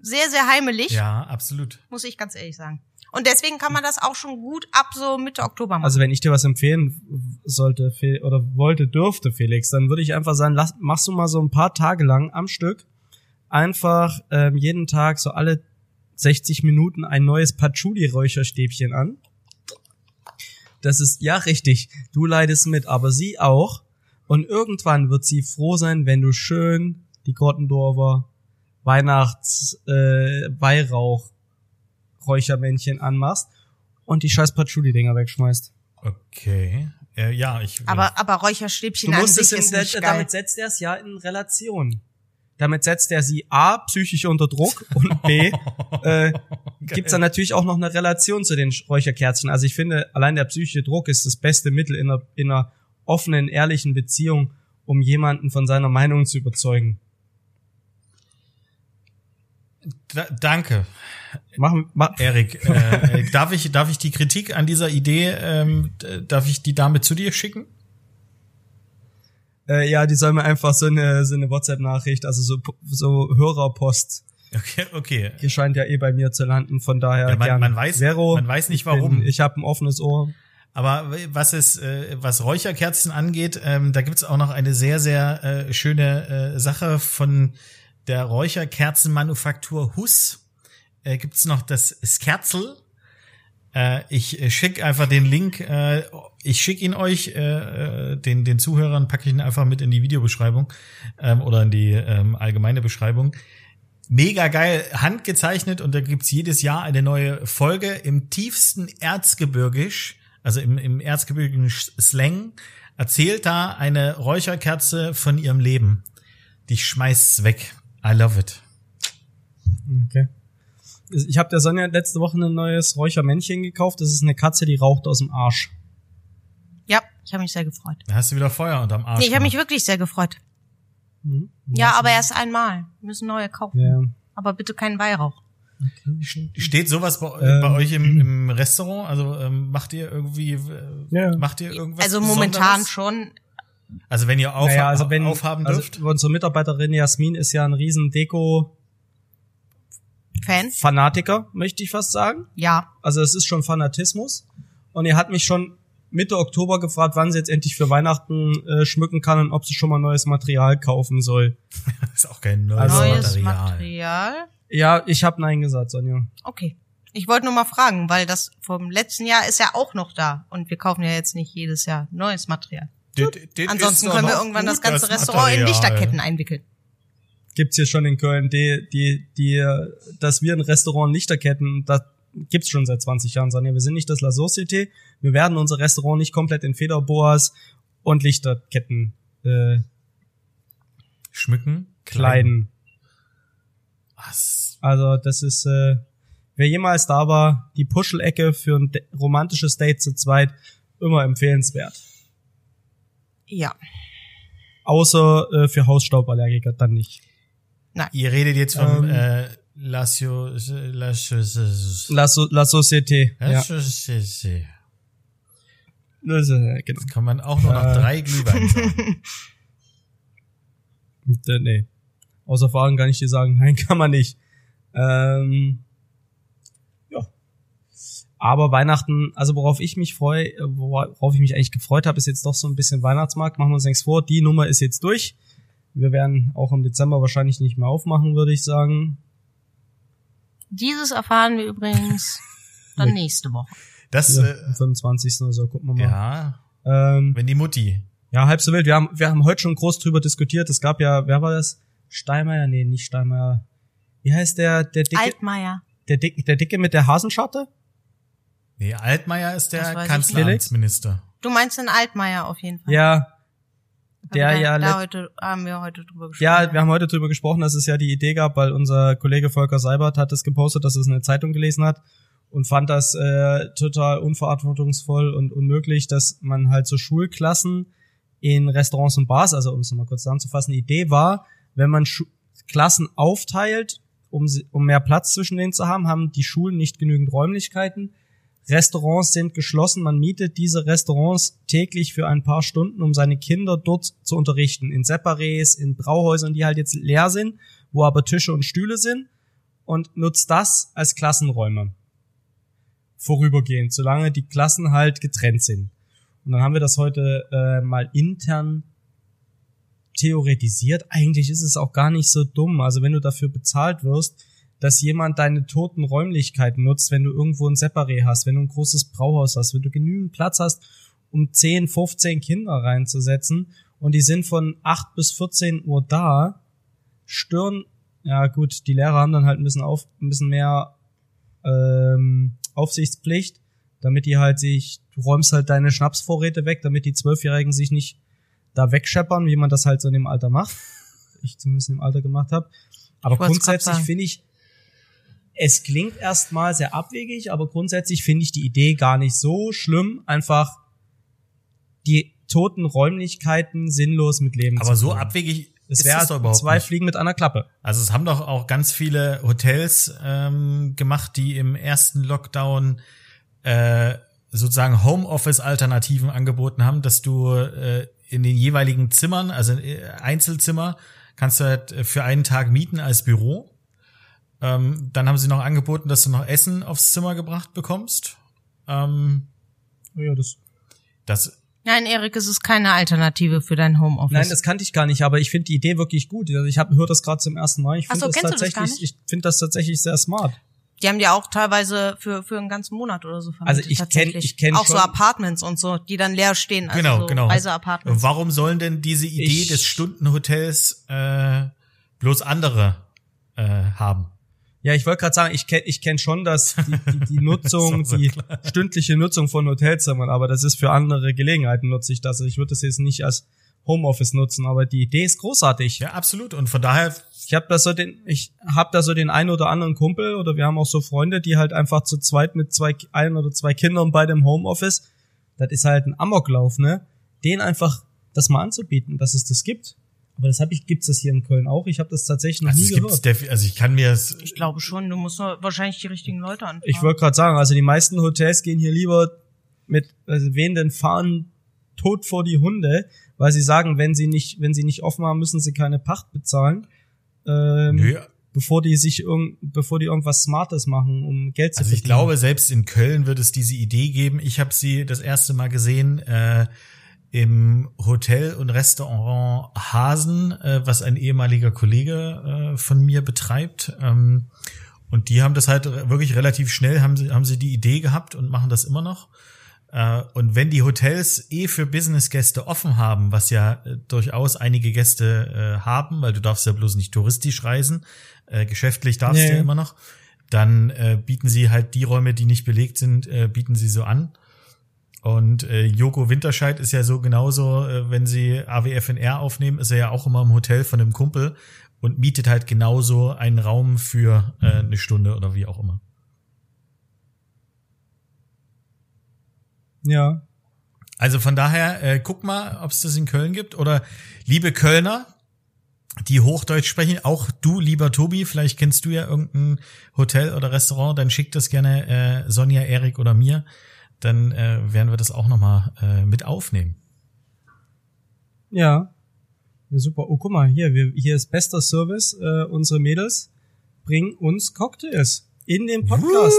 sehr, sehr heimelig, Ja, absolut. muss ich ganz ehrlich sagen. Und deswegen kann man das auch schon gut ab so Mitte Oktober machen. Also wenn ich dir was empfehlen sollte oder wollte, dürfte, Felix, dann würde ich einfach sagen, lass, machst du mal so ein paar Tage lang am Stück einfach ähm, jeden Tag so alle 60 Minuten ein neues Patchouli-Räucherstäbchen an. Das ist, ja richtig, du leidest mit, aber sie auch. Und irgendwann wird sie froh sein, wenn du schön die Grottendorfer Weihnachts äh, Weihrauch Räuchermännchen anmachst und die scheiß Patchouli-Dinger wegschmeißt. Okay. Äh, ja, ich. aber, aber Räucherstäbchen Du an musst sich es in, ist nicht geil. damit setzt er es ja in Relation. Damit setzt er sie A, psychisch unter Druck und B, äh, gibt's dann natürlich auch noch eine Relation zu den Räucherkerzen. Also ich finde, allein der psychische Druck ist das beste Mittel in einer, in einer offenen, ehrlichen Beziehung, um jemanden von seiner Meinung zu überzeugen. Da, danke. Machen, ma, Erik, äh, darf ich darf ich die Kritik an dieser Idee ähm, darf ich die Dame zu dir schicken? Äh, ja, die soll mir einfach so eine, so eine WhatsApp-Nachricht, also so, so Hörerpost. Okay, okay. Die scheint ja eh bei mir zu landen, von daher Ja, man- gerne. man weiß- Vero, man weiß nicht ich bin- warum. Ich habe ein offenes Ohr. Aber was es, äh, was Räucherkerzen angeht, ähm, da gibt's auch noch eine sehr, sehr äh, schöne äh, Sache von der Räucherkerzenmanufaktur Huss. Äh, gibt's noch das Skerzel. Äh, ich äh, schick einfach den Link. Äh, ich schick ihn euch, äh, äh, den den Zuhörern packe ich ihn einfach mit in die Videobeschreibung ähm, oder in die ähm, allgemeine Beschreibung. Mega geil, handgezeichnet und da gibt's jedes Jahr eine neue Folge im tiefsten Erzgebirgisch, also im, im erzgebirgigen Sch- Slang, erzählt da eine Räucherkerze von ihrem Leben. Die schmeißt's weg. I love it. Okay. Ich habe der Sonja letzte Woche ein neues Räuchermännchen gekauft. Das ist eine Katze, die raucht aus dem Arsch. Ja, ich habe mich sehr gefreut. Da hast du wieder Feuer unterm Arsch. Nee, ich habe mich wirklich sehr gefreut. Mhm. Ja, aber erst einmal. Wir müssen neue kaufen. Ja. Aber bitte keinen Weihrauch. Steht sowas bei, Ähm, bei euch im, im Restaurant? Also ähm, macht ihr irgendwie, äh, Ja. macht ihr irgendwas? Also momentan Besonderes? schon. Also wenn ihr auf, naja, also wenn, aufhaben also dürft. unsere Mitarbeiterin Jasmin ist ja ein riesen Deko-Fanatiker, Fan? möchte ich fast sagen. Ja. Also es ist schon Fanatismus. Und er hat mich schon Mitte Oktober gefragt, wann sie jetzt endlich für Weihnachten äh, schmücken kann und ob sie schon mal neues Material kaufen soll. ist auch kein neues Also- Neues Material. Material. Ja, ich habe Nein gesagt, Sonja. Okay. Ich wollte nur mal fragen, weil das vom letzten Jahr ist ja auch noch da. Und wir kaufen ja jetzt nicht jedes Jahr neues Material. Das- das Ansonsten können wir irgendwann das ganze Restaurant Material. in Lichterketten einwickeln. Gibt's hier schon in Köln, die, die, die, dass wir ein Restaurant Lichterketten, das gibt's schon seit 20 Jahren, Sonja. Wir sind nicht das La Société. Wir werden unser Restaurant nicht komplett in Federboas und Lichterketten äh, Schmücken, kleiden. Was? Also das ist, äh, wer jemals da war, die Puschelecke für ein romantisches Date zu zweit, immer empfehlenswert. Ja. Außer äh, für Hausstauballergiker dann nicht. Ihr redet jetzt vom Ähm. äh, La, so La Société. Ja. ja. Das, äh, genau. Kann man auch nur noch Äh. drei Glühwein sagen. Äh, nee. Außer Fragen kann ich dir sagen, nein, kann man nicht. Ähm, ja. Aber Weihnachten, also worauf ich mich freue, äh, worauf ich mich eigentlich gefreut habe, ist jetzt doch so ein bisschen Weihnachtsmarkt. Machen wir uns nichts vor. Die Nummer ist jetzt durch. Wir werden auch im Dezember wahrscheinlich nicht mehr aufmachen, würde ich sagen. Dieses erfahren wir übrigens dann nächste Woche. Das, Ja, äh, am 25. oder so, gucken wir mal. ja, Ähm, wenn die Mutti. ja, halb so wild. Wir haben, wir haben heute schon groß drüber diskutiert. Es gab ja, wer war das? Steinmeier? Nee, nicht Steinmeier. Wie heißt der, der Dicke, Altmaier. der Dicke, der Dicke mit der Hasenscharte? Nee, Altmaier ist der Kanzleramtsminister. Du meinst den Altmaier auf jeden Fall. Ja. Der ja, da heute, haben wir heute drüber gesprochen. ja, wir haben heute drüber gesprochen, dass es ja die Idee gab, weil unser Kollege Volker Seibert hat es gepostet, dass es eine Zeitung gelesen hat und fand das äh, total unverantwortungsvoll und unmöglich, dass man halt so Schulklassen in Restaurants und Bars, also um es nochmal kurz zusammenzufassen, die Idee war, wenn man Schu Klassen aufteilt, um, um mehr Platz zwischen denen zu haben, haben die Schulen nicht genügend Räumlichkeiten. Restaurants sind geschlossen, man mietet diese Restaurants täglich für ein paar Stunden, um seine Kinder dort zu unterrichten. In Separés, in Brauhäusern, die halt jetzt leer sind, wo aber Tische und Stühle sind und nutzt das als Klassenräume. Vorübergehend, solange die Klassen halt getrennt sind. Und dann haben wir das heute äh, mal intern theoretisiert. Eigentlich ist es auch gar nicht so dumm. Also wenn du dafür bezahlt wirst, dass jemand deine toten Räumlichkeiten nutzt, wenn du irgendwo ein Separé hast, wenn du ein großes Brauhaus hast, wenn du genügend Platz hast, um 10, 15 Kinder reinzusetzen und die sind von 8 bis 14 Uhr da, stören, ja gut, die Lehrer haben dann halt ein bisschen auf, ein bisschen mehr ähm, Aufsichtspflicht, damit die halt sich, du räumst halt deine Schnapsvorräte weg, damit die Zwölfjährigen sich nicht da wegscheppern, wie man das halt so in dem Alter macht. Ich zumindest im Alter gemacht habe. Aber grundsätzlich finde ich, es klingt erstmal sehr abwegig, aber grundsätzlich finde ich die Idee gar nicht so schlimm, einfach die toten Räumlichkeiten sinnlos mit Leben Aber zu so füllen. abwegig Es ist wäre das doch überhaupt zwei nicht. Fliegen mit einer Klappe. Also es haben doch auch ganz viele Hotels ähm, gemacht, die im ersten Lockdown äh, sozusagen Homeoffice-Alternativen angeboten haben, dass du äh, in den jeweiligen Zimmern, also äh, Einzelzimmer, kannst du halt für einen Tag mieten als Büro. Ähm, dann haben sie noch angeboten, dass du noch Essen aufs Zimmer gebracht bekommst. Ähm, Ja, das das Nein, Erik, es ist keine Alternative für dein Homeoffice. Nein, das kannte ich gar nicht, aber ich finde die Idee wirklich gut. Also ich habe höre das gerade zum ersten Mal. Ich finde so, das kennst du das gar tatsächlich, ich finde das tatsächlich sehr smart. die haben die auch teilweise für, für einen ganzen Monat oder so vermietet. Also ich kenn- tatsächlich. ich kenn Auch so schon- Apartments und so, die dann leer stehen. Also genau, so genau. Reiseapartments. Warum sollen denn diese Idee Ich- des Stundenhotels äh, bloß andere äh, haben? Ja, ich wollte gerade sagen, ich kenne ich kenn schon das, die, die, die Nutzung, so die klar. stündliche Nutzung von Hotelzimmern, aber das ist für andere Gelegenheiten nutze ich das. Also ich würde das jetzt nicht als Homeoffice nutzen, aber die Idee ist großartig. Ja, absolut. Und von daher, Ich habe da so den, ich habe da so den einen oder anderen Kumpel oder wir haben auch so Freunde, die halt einfach zu zweit mit zwei, ein oder zwei Kindern bei dem Homeoffice, das ist halt ein Amoklauf, ne? Den einfach das mal anzubieten, dass es das gibt. Aber das habe ich, gibt's das hier in Köln auch? Ich habe das tatsächlich noch also nie es gibt's gehört. defi- also ich kann mir es Ich glaube schon, du musst nur wahrscheinlich die richtigen Leute anfragen. Ich wollte gerade sagen, also die meisten Hotels gehen hier lieber mit also wehenden Fahnen tot vor die Hunde, weil sie sagen, wenn sie nicht, wenn sie nicht offen haben, müssen sie keine Pacht bezahlen. Ähm, Nö, bevor die sich irgend, bevor die irgendwas Smartes machen, um Geld zu Also ich verdienen. glaube, selbst in Köln wird es diese Idee geben. Ich habe sie das erste Mal gesehen äh, im Hotel und Restaurant Hasen, äh, was ein ehemaliger Kollege äh, von mir betreibt. Ähm, und die haben das halt wirklich relativ schnell, haben sie, haben sie die Idee gehabt und machen das immer noch. Äh, Und wenn die Hotels eh für Businessgäste offen haben, was ja äh, durchaus einige Gäste äh, haben, weil du darfst ja bloß nicht touristisch reisen, äh, geschäftlich darfst du Nee. ja immer noch, dann bieten sie halt die Räume, die nicht belegt sind, bieten sie so an. Und äh, Joko Winterscheid ist ja so genauso, äh, wenn sie AWFNR aufnehmen, ist er ja auch immer im Hotel von einem Kumpel und mietet halt genauso einen Raum für äh, eine Stunde oder wie auch immer. Ja. Also von daher, äh, guck mal, ob es das in Köln gibt. Oder liebe Kölner, die Hochdeutsch sprechen, auch du, lieber Tobi, vielleicht kennst du ja irgendein Hotel oder Restaurant, dann schick das gerne äh, Sonja, Erik oder mir. Dann äh, werden wir das auch nochmal äh, mit aufnehmen. Ja. Ja, super. Oh, guck mal, hier, wir, hier ist bester Service. Äh, unsere Mädels bringen uns Cocktails in den Podcast.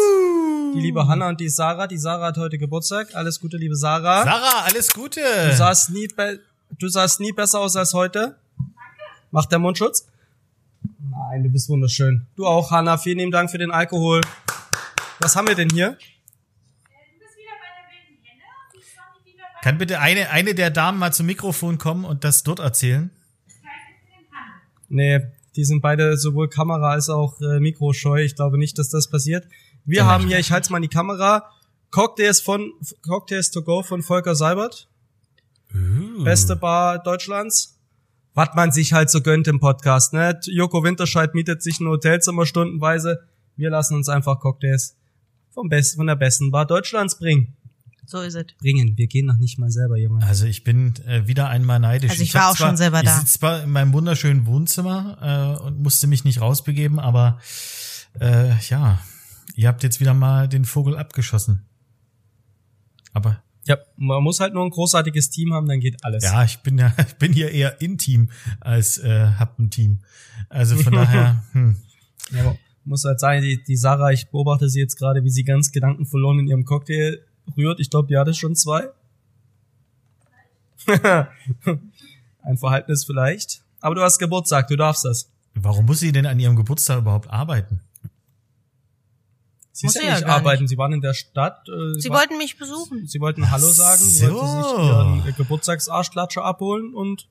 Die liebe Hanna und die Sarah. Die Sarah hat heute Geburtstag. Alles Gute, liebe Sarah. Sarah, alles Gute! Du sahst nie, be du sahst nie besser aus als heute. Macht der Mundschutz? Nein, du bist wunderschön. Du auch, Hanna. Vielen lieben Dank für den Alkohol. Was haben wir denn hier? Du bist wieder Kann bitte eine, eine der Damen mal zum Mikrofon kommen und das dort erzählen? Nee, die sind beide sowohl Kamera als auch äh, Mikroscheu. Ich glaube nicht, dass das passiert. Wir haben hier, ich halte mal in die Kamera, Cocktails von Cocktails to go von Volker Seibert. Beste Bar Deutschlands. Was man sich halt so gönnt im Podcast, ne? Joko Winterscheid mietet sich ein Hotelzimmer stundenweise. Wir lassen uns einfach Cocktails vom besten, von der besten Bar Deutschlands bringen. So ist es. Bringen. Wir gehen noch nicht mal selber, Junge. Also ich bin äh, wieder einmal neidisch. Also ich hab war auch zwar, schon selber ich da. sitze zwar in meinem wunderschönen Wohnzimmer äh, und musste mich nicht rausbegeben, aber äh, ja, ihr habt jetzt wieder mal den Vogel abgeschossen. Aber Ja, man muss halt nur ein großartiges Team haben, dann geht alles. ja, ich bin ja, ich bin hier eher intim als äh, hab ein Team. Also von daher, hm. Ja, aber muss halt sagen, die, die Sarah, ich beobachte sie jetzt gerade, wie sie ganz gedankenverloren in ihrem Cocktail rührt. Ich glaube, die hatte schon zwei. Ein Verhaltenis vielleicht. Aber du hast Geburtstag, du darfst das. warum muss sie denn an ihrem Geburtstag überhaupt arbeiten? Sie Muss ist ja nicht arbeiten, sie waren in der Stadt. Äh, Sie war- wollten mich besuchen. sie wollten Hallo sagen, sie so. wollten sich ihren äh, Geburtstagsarschklatscher abholen und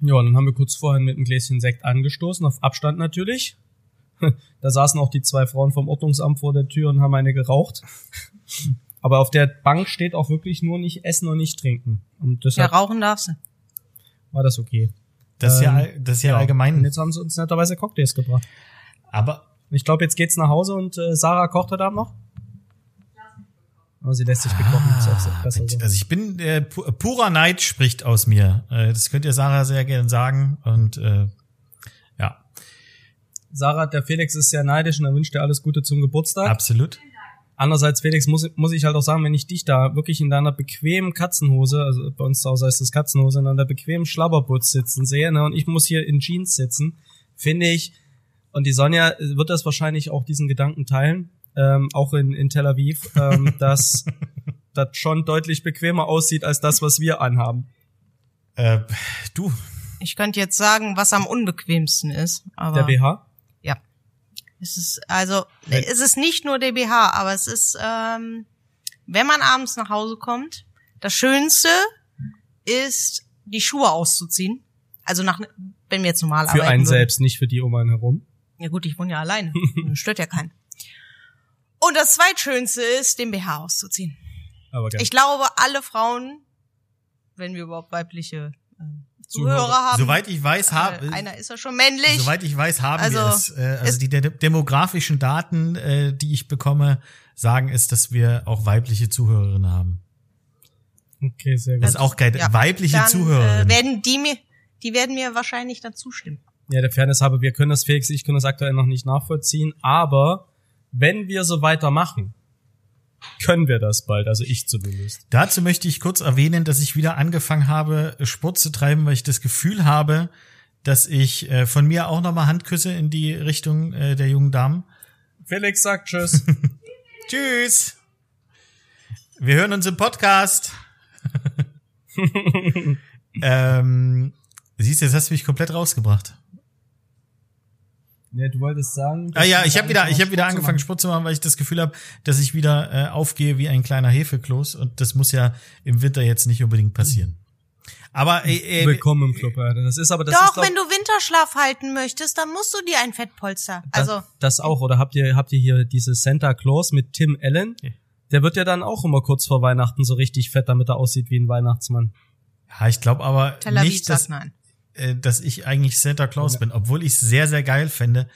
ja, dann haben wir kurz vorher mit einem Gläschen Sekt angestoßen, auf Abstand natürlich. Da saßen auch die zwei Frauen vom Ordnungsamt vor der Tür und haben eine geraucht. Aber auf der Bank steht auch wirklich nur nicht essen und nicht trinken. Und Ja, deshalb rauchen darfst du. war das okay. Das ist ja, Ähm, all- das ist ja, Und allgemein. jetzt haben sie uns netterweise Cocktails gebracht. Aber Ich glaube, jetzt geht's nach Hause und äh, Sarah kocht heute Abend noch. Aber sie lässt sich bekochen. Ah, also ich bin äh, pu purer Neid spricht aus mir. Äh, das könnt ihr Sarah sehr gerne sagen und äh, ja, Sarah, der Felix ist sehr neidisch und er wünscht dir alles Gute zum Geburtstag. absolut. Andererseits, Felix, muss, muss ich halt auch sagen, wenn ich dich da wirklich in deiner bequemen Katzenhose, also bei uns zu Hause heißt das Katzenhose, in einer bequemen Schlabberbutz sitzen sehe, ne, und ich muss hier in Jeans sitzen, finde ich, und die Sonja wird das wahrscheinlich auch diesen Gedanken teilen, ähm, auch in, in Tel Aviv, ähm, dass das schon deutlich bequemer aussieht als das, was wir anhaben. Äh, du, Ich könnte jetzt sagen, was am unbequemsten ist. Aber Der BH? Es ist, also, Wenn- es ist nicht nur der BH, aber es ist, ähm, wenn man abends nach Hause kommt, das Schönste ist, die Schuhe auszuziehen. Also nach, wenn wir jetzt normal Für arbeiten einen würden. selbst, nicht für die um einen herum. Ja gut, ich wohne ja alleine. Stört ja keinen. Und das zweitschönste ist, den BH auszuziehen. Aber geil. Ich glaube, alle Frauen, wenn wir überhaupt weibliche äh, Zuhörer. Zuhörer haben, soweit ich weiß, äh, habe einer ist ja schon männlich. soweit ich weiß, haben Also, wir es. Äh, also es- die de demografischen Daten, äh, die ich bekomme, sagen es, dass wir auch weibliche Zuhörerinnen haben. okay, sehr gut. Das ist auch geil. Ja, weibliche dann, Zuhörerinnen. Äh, werden die mir, die werden mir wahrscheinlich dann zustimmen. Ja, der Fairness habe, wir können das, Felix, ich können das aktuell noch nicht nachvollziehen, aber wenn wir so weitermachen, können wir das bald, also ich zumindest. Dazu möchte ich kurz erwähnen, dass ich wieder angefangen habe, Sport zu treiben, weil ich das Gefühl habe, dass ich äh, von mir auch nochmal Handküsse in die Richtung äh, der jungen Damen. Felix sagt Tschüss. Tschüss. Wir hören uns im Podcast. ähm, siehst du, jetzt hast du mich komplett rausgebracht. Ja, du wolltest sagen. Ah ja, ich habe wieder, ich habe wieder angefangen Sport zu machen, weil ich das Gefühl habe, dass ich wieder äh, aufgehe wie ein kleiner Hefekloß und das muss ja im Winter jetzt nicht unbedingt passieren. Aber äh, äh, Willkommen im Club, Alter. Das ist aber das Doch, ist glaub- wenn du Winterschlaf halten möchtest, dann musst du dir ein Fettpolster. Also, das, das auch. Oder habt ihr habt ihr hier diese Santa Claus mit Tim Allen? Ja. Der wird ja dann auch immer kurz vor Weihnachten so richtig fett, damit er aussieht wie ein Weihnachtsmann. ja, ich glaube aber Tel Aviv nicht, dass, sagt nein. Äh, dass ich eigentlich Santa Claus bin, obwohl ich es sehr, sehr geil fände.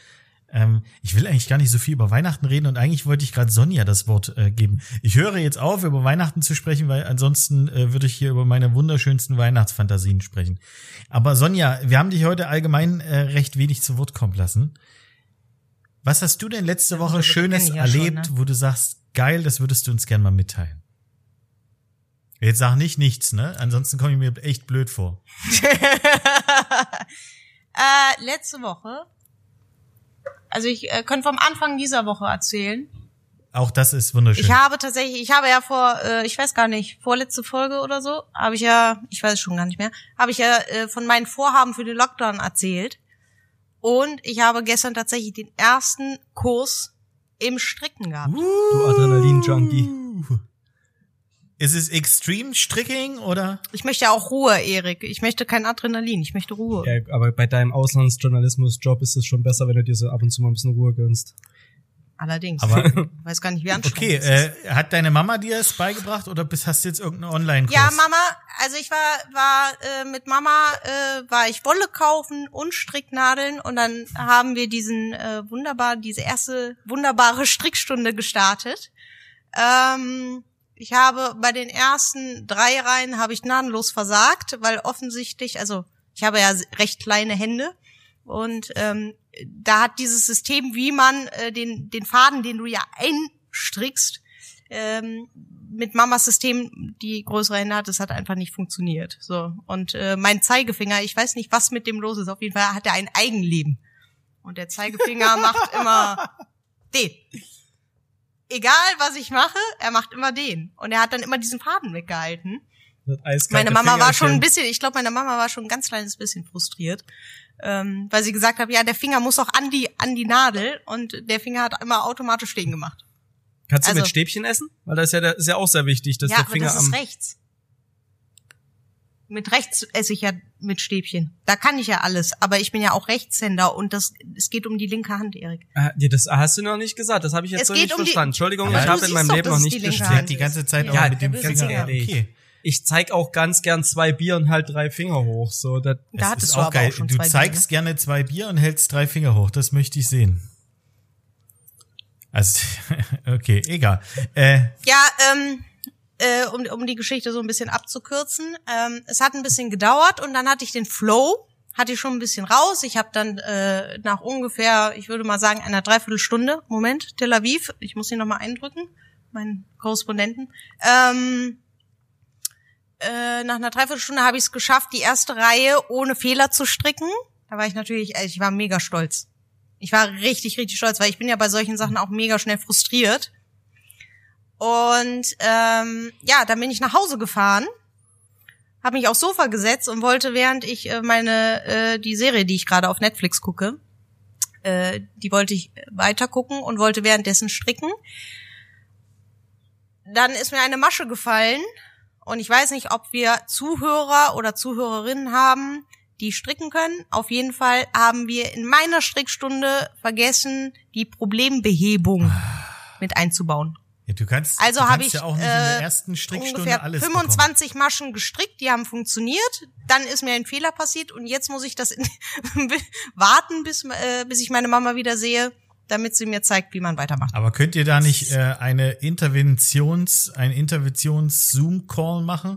Ähm, ich will eigentlich gar nicht so viel über Weihnachten reden und eigentlich wollte ich gerade Sonja das Wort äh, geben. Ich höre jetzt auf, über Weihnachten zu sprechen, weil ansonsten äh, würde ich hier über meine wunderschönsten Weihnachtsfantasien sprechen. Aber Sonja, wir haben dich heute allgemein äh, recht wenig zu Wort kommen lassen. Was hast du denn letzte Woche Schönes ja schon, erlebt, ne? wo du sagst, geil, das würdest du uns gerne mal mitteilen? Jetzt sag nicht nichts, ne? Ansonsten komme ich mir echt blöd vor. Äh, letzte Woche. Also ich äh, kann vom Anfang dieser Woche erzählen. Auch das ist wunderschön. Ich habe tatsächlich, ich habe ja vor, äh, ich weiß gar nicht, vorletzte Folge oder so, habe ich ja, ich weiß es schon gar nicht mehr, habe ich ja äh, von meinen Vorhaben für den Lockdown erzählt. Und ich habe gestern tatsächlich den ersten Kurs im Stricken gehabt. Du Adrenalin-Junkie. Ist es Extreme Stricking oder? Ich möchte ja auch Ruhe, Erik. Ich möchte kein Adrenalin, ich möchte Ruhe. Ja, aber bei deinem Auslandsjournalismus-Job ist es schon besser, wenn du dir so ab und zu mal ein bisschen Ruhe gönnst. Allerdings. Aber- ich weiß gar nicht, wie anstrengend Okay, äh, hat deine Mama dir es beigebracht oder bist, hast du jetzt irgendeinen Online-Kurs? Ja, Mama, also ich war, war äh, mit Mama, äh, war ich Wolle kaufen und Stricknadeln und dann haben wir diesen äh, wunderbar, diese erste wunderbare Strickstunde gestartet. Ähm, ich habe bei den ersten drei Reihen habe ich gnadenlos versagt, weil offensichtlich, also ich habe ja recht kleine Hände und ähm, da hat dieses System, wie man äh, den den Faden, den du ja einstrickst, ähm, mit Mamas System, die größere Hände hat, das hat einfach nicht funktioniert. So und äh, mein Zeigefinger, ich weiß nicht, was mit dem los ist. Auf jeden Fall hat er ein Eigenleben und der Zeigefinger macht immer den. Egal was ich mache, er macht immer den und er hat dann immer diesen Faden weggehalten. Das Meine Mama war schon ein bisschen, ich glaube, meine Mama war schon ein ganz kleines bisschen frustriert, ähm, weil sie gesagt hat, ja, der Finger muss auch an die an die Nadel und der Finger hat immer automatisch stehen gemacht. Kannst du also- mit Stäbchen essen? Weil das ist ja, der, ist ja auch sehr wichtig, dass ja, der aber Finger das am. ist rechts. Mit rechts esse ich ja mit Stäbchen. Da kann ich ja alles, aber ich bin ja auch Rechtshänder und das es geht um die linke Hand, Erik. Ah, dir das hast du noch nicht gesagt. Das habe ich jetzt Es so nicht um die- verstanden. Entschuldigung, Aber ich habe in meinem doch, Leben noch nicht die hat die ganze Zeit Ja, auch mit dem Finger. ehrlich. Okay. Ich zeig auch ganz gern zwei Bier und halt drei Finger hoch. So, das, Da ist du auch geil. auch schon du zwei Bier, zeigst gerne zwei Bier und hältst drei Finger hoch. Das möchte ich sehen. Also, okay, egal. Äh, Ja, ähm, äh, um, um die Geschichte so ein bisschen abzukürzen. Ähm, es hat ein bisschen gedauert und dann hatte ich den Flow, hatte ich schon ein bisschen raus. Ich habe dann äh, nach ungefähr, ich würde mal sagen, einer Dreiviertelstunde, Moment, Tel Aviv, ich muss ihn nochmal eindrücken, meinen Korrespondenten. Ähm, äh, nach einer Dreiviertelstunde habe ich es geschafft, die erste Reihe ohne Fehler zu stricken. Da war ich natürlich, also ich war mega stolz. Ich war richtig, richtig stolz, weil ich bin ja bei solchen Sachen auch mega schnell frustriert. Und ähm, ja, dann bin ich nach Hause gefahren, habe mich aufs Sofa gesetzt und wollte, während ich äh, meine äh, die Serie, die ich gerade auf Netflix gucke, äh, die wollte ich weiter gucken und wollte währenddessen stricken. Dann ist mir eine Masche gefallen und ich weiß nicht, ob wir Zuhörer oder Zuhörerinnen haben, die stricken können. Auf jeden Fall haben wir in meiner Strickstunde vergessen, die Problembehebung mit einzubauen. Ja, du kannst, Also habe ich ja auch nicht in der äh, ersten Strickstunde ungefähr alles bekommen. 25 Maschen gestrickt, die haben funktioniert. Dann ist mir ein Fehler passiert und jetzt muss ich das in, warten, bis, äh, bis ich meine Mama wieder sehe, damit sie mir zeigt, wie man weitermacht. Aber könnt ihr da nicht äh, eine Interventions, ein Interventions-Zoom-Call machen?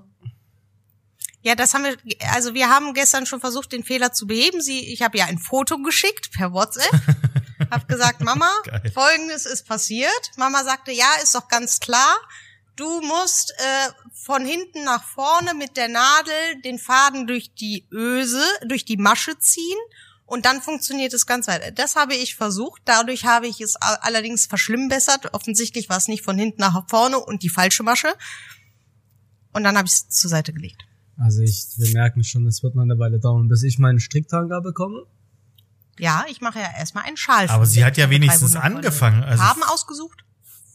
Ja, das haben wir, also wir haben gestern schon versucht, den Fehler zu beheben. Sie, ich habe ja ein Foto geschickt per WhatsApp. hab gesagt, Mama, Geil. folgendes ist passiert. Mama sagte, ja, ist doch ganz klar. Du musst äh, von hinten nach vorne mit der Nadel den Faden durch die Öse, durch die Masche ziehen und dann funktioniert es ganz weit. Das habe ich versucht. Dadurch habe ich es allerdings verschlimmbessert. Offensichtlich war es nicht von hinten nach vorne und die falsche Masche. Und dann habe ich es zur Seite gelegt. Also ich, wir merken schon, es wird noch eine Weile dauern, bis ich meinen Stricktanga bekomme. Ja, ich mache ja erstmal einen Schal. Aber sie hat ja wenigstens angefangen. Also Farben ausgesucht?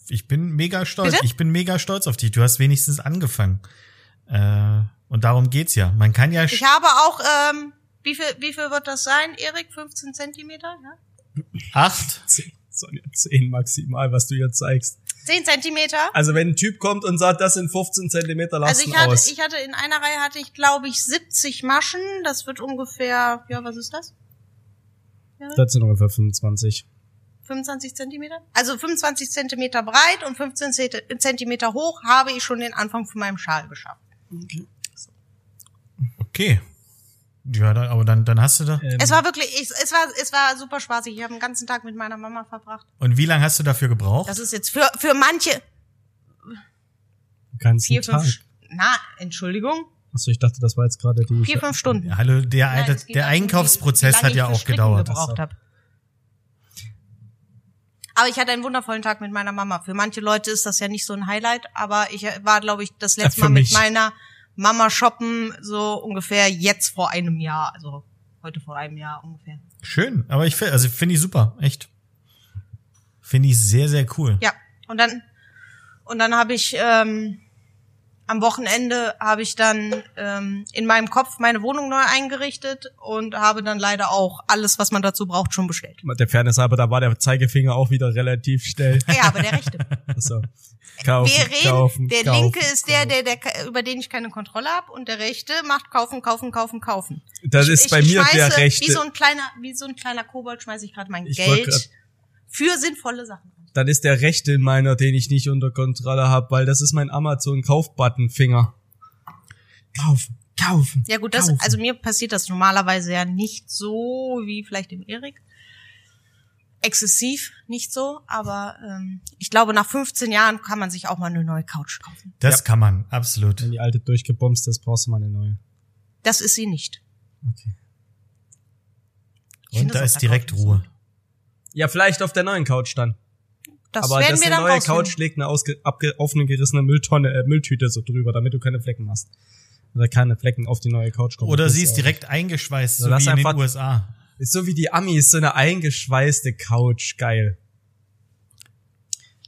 ich bin mega stolz. Bitte? Ich bin mega stolz auf dich. Du hast wenigstens angefangen. Äh, und darum geht's ja. Man kann ja Ich habe auch, ähm, wie viel, wie viel wird das sein, Erik? 15 Zentimeter? Ja? acht. Zehn, Sonja, zehn maximal, was du jetzt zeigst. 10 Zentimeter? Also wenn ein Typ kommt und sagt, das sind 15 Zentimeter, lass Also ich hatte, aus. ich hatte in einer Reihe hatte ich, glaube ich, 70 Maschen. Das wird ungefähr, ja, was ist das? Das sind ungefähr 25. 25 Zentimeter? Also 25 Zentimeter breit und 15 Zent- Zentimeter hoch habe ich schon den Anfang von meinem Schal geschafft. Okay. Ja, dann, aber dann, dann hast du da. Ähm, Es war wirklich, ich, es war, es war super spaßig. Ich habe den ganzen Tag mit meiner Mama verbracht. Und wie lange hast du dafür gebraucht? Das ist jetzt für, für manche ganzen vier, Tag. fünf, na, Entschuldigung, Achso, ich dachte, das war jetzt gerade die. vier, fünf Stunden. Hallo, der, Nein, der, der Einkaufsprozess hat ja auch gedauert. Aber ich hatte einen wundervollen Tag mit meiner Mama. Für manche Leute ist das ja nicht so ein Highlight, aber ich war, glaube ich, das letzte für Mal mit meiner Mama shoppen, so ungefähr jetzt vor einem Jahr, also heute vor einem Jahr ungefähr. Schön, aber ich finde, also finde ich super, echt. Finde ich sehr, sehr cool. Ja, und dann und dann habe ich ähm, am Wochenende habe ich dann ähm, in meinem Kopf meine Wohnung neu eingerichtet und habe dann leider auch alles, was man dazu braucht, schon bestellt. Der Fairness aber, da war der Zeigefinger auch wieder relativ schnell. Ja, aber der rechte. Also, kaufen, Wir reden, kaufen, der kaufen, linke ist der, der, der, über den ich keine Kontrolle habe und der rechte macht kaufen, kaufen, kaufen, kaufen. Das Ich- ist ich bei mir der rechte. Wie so ein kleiner, wie so ein kleiner Kobold schmeiße ich gerade mein Ich Geld für sinnvolle Sachen. Dann ist der rechte in meiner, den ich nicht unter Kontrolle habe, weil das ist mein Amazon-Kauf-Button-Finger. Kaufen, kaufen. Ja gut, das, kaufen. also mir passiert das normalerweise ja nicht so wie vielleicht dem Erik. Exzessiv nicht so, aber ähm, ich glaube, nach 15 Jahren kann man sich auch mal eine neue Couch kaufen. Das Ja. kann man, absolut. Wenn die alte durchgebomst ist, brauchst du mal eine neue. Das ist sie nicht. Okay. Ich Und da ist direkt Ruhe. Ja, vielleicht auf der neuen Couch dann. Das aber werden das wir eine dann neue rausfinden. Couch legt eine ausge abge gerissene Mülltonne, äh, Mülltüte so drüber, damit du keine Flecken machst. Oder keine Flecken auf die neue Couch kommen. Oder sie ist auch- direkt eingeschweißt, so Lass wie in den USA. Ist so wie die Amis, so eine eingeschweißte Couch, geil.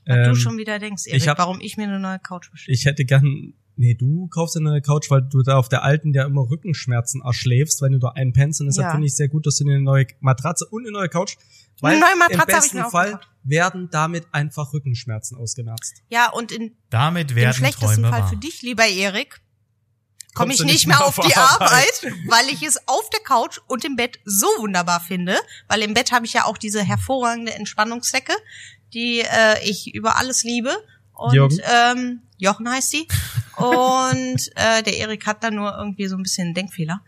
Was Ähm, du schon wieder denkst, Erik, ich hab- warum ich mir eine neue Couch bestelle. ich hätte gern, nee, du kaufst eine neue Couch, weil du da auf der alten ja immer Rückenschmerzen erschläfst, wenn du da einpennst. Und deshalb Ja. finde ich sehr gut, dass du dir eine neue Matratze und eine neue Couch, weil Eine neue Matratze im besten mir auch Fall werden damit einfach Rückenschmerzen ausgemerzt. Ja, und in Damit werden schlechtesten Träume Fall wahr. für dich, lieber Erik, komme ich nicht mehr auf die Arbeit. Arbeit, weil ich es auf der Couch und im Bett so wunderbar finde. Weil im Bett habe ich ja auch diese hervorragende Entspannungsdecke, die äh, ich über alles liebe. Und Jürgen? ähm, Jochen heißt die. Und äh, der Erik hat da nur irgendwie so ein bisschen einen Denkfehler.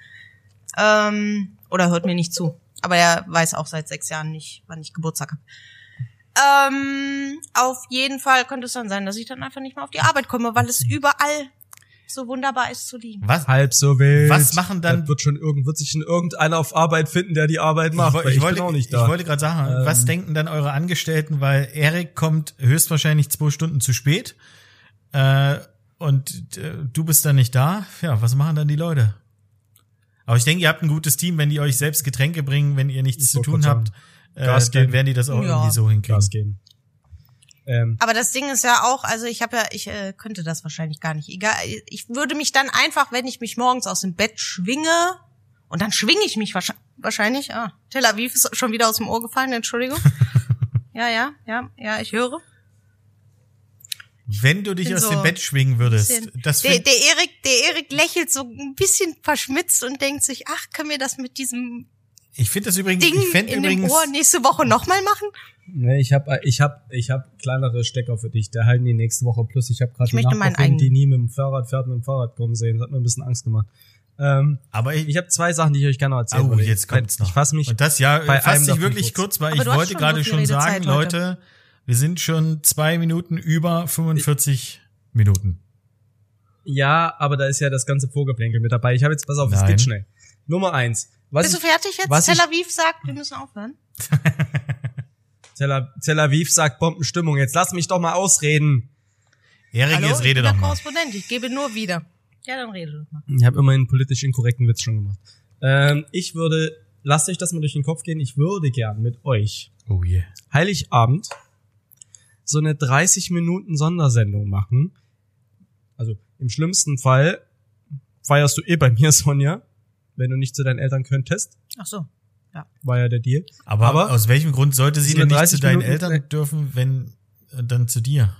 Ähm, oder hört mir nicht zu. Aber er weiß auch seit sechs Jahren nicht, wann ich Geburtstag habe. Ähm, auf jeden Fall könnte es dann sein, dass ich dann einfach nicht mehr auf die Arbeit komme, weil es überall so wunderbar ist zu liegen. Was? Halb so wild. Was machen dann- Das wird schon irgend, wird sich schon irgendeiner auf Arbeit finden, der die Arbeit macht. Ich, ich, ich wollte, bin auch nicht ich da. wollte gerade sagen, Ähm. was denken dann eure Angestellten, weil Erik kommt höchstwahrscheinlich zwei Stunden zu spät äh, und äh, du bist dann nicht da. Ja, was machen dann die Leute? Aber ich denke, ihr habt ein gutes Team, wenn die euch selbst Getränke bringen, wenn ihr nichts Ich zu tun habt, äh, dann werden die das auch Ja. irgendwie so hinkriegen. Gas geben. Ähm, Aber das Ding ist ja auch, also ich habe ja, ich äh, könnte das wahrscheinlich gar nicht. Egal, ich würde mich dann einfach, wenn ich mich morgens aus dem Bett schwinge und dann schwinge ich mich wahrscheinlich. Wahrscheinlich, ah, Tel Aviv ist schon wieder aus dem Ohr gefallen, Entschuldigung. ja, ja, ja, ja, ich höre. Wenn du dich aus so dem Bett schwingen würdest, das Der, der Erik, der Erik lächelt so ein bisschen verschmitzt und denkt sich, ach, können wir das mit diesem ich finde das übrigens, Ding ich fände in dem übrigens, Ohr nächste Woche nochmal machen? nee, ich habe ich hab, ich hab kleinere Stecker für dich. Der halten die nächste Woche. Plus ich habe gerade Ich die nie mit dem Fahrrad fährt, mit dem Fahrrad kommen sehen. Das hat mir ein bisschen Angst gemacht. Ähm, aber ich, ich habe zwei Sachen, die ich euch gerne erzählen oh, würde. jetzt kommt's noch. Ich fasse mich Und das ja, bei fass einem dich wirklich kurz. kurz, weil Aber ich wollte schon gerade so viel schon sagen. Leute, wir sind schon zwei Minuten über 45 Minuten. Ja, aber da ist ja das ganze Vorgeplänkel mit dabei. Ich habe jetzt, pass auf, es geht schnell. Nummer eins. Was Bist du ich, fertig jetzt? was Tel ich- Aviv sagt, wir müssen aufhören. Tel, Aviv, sagt Bombenstimmung. Jetzt lass mich doch mal ausreden. Erik, Hallo, jetzt ich rede bin doch der mal. Korrespondent, ich gebe nur wieder. Ja, dann rede doch mal. Ich habe immer einen politisch inkorrekten Witz schon gemacht. Ähm, ich würde, lasst euch das mal durch den Kopf gehen, ich würde gern mit euch Oh yeah. Heiligabend so eine 30 Minuten Sondersendung machen. Also im schlimmsten Fall feierst du eh bei mir, Sonja, wenn du nicht zu deinen Eltern könntest. Ach so. War ja der Deal. Aber, Aber- aus welchem Grund sollte sie denn nicht zu 30 deinen Minuten- Eltern dürfen, wenn äh, dann zu dir?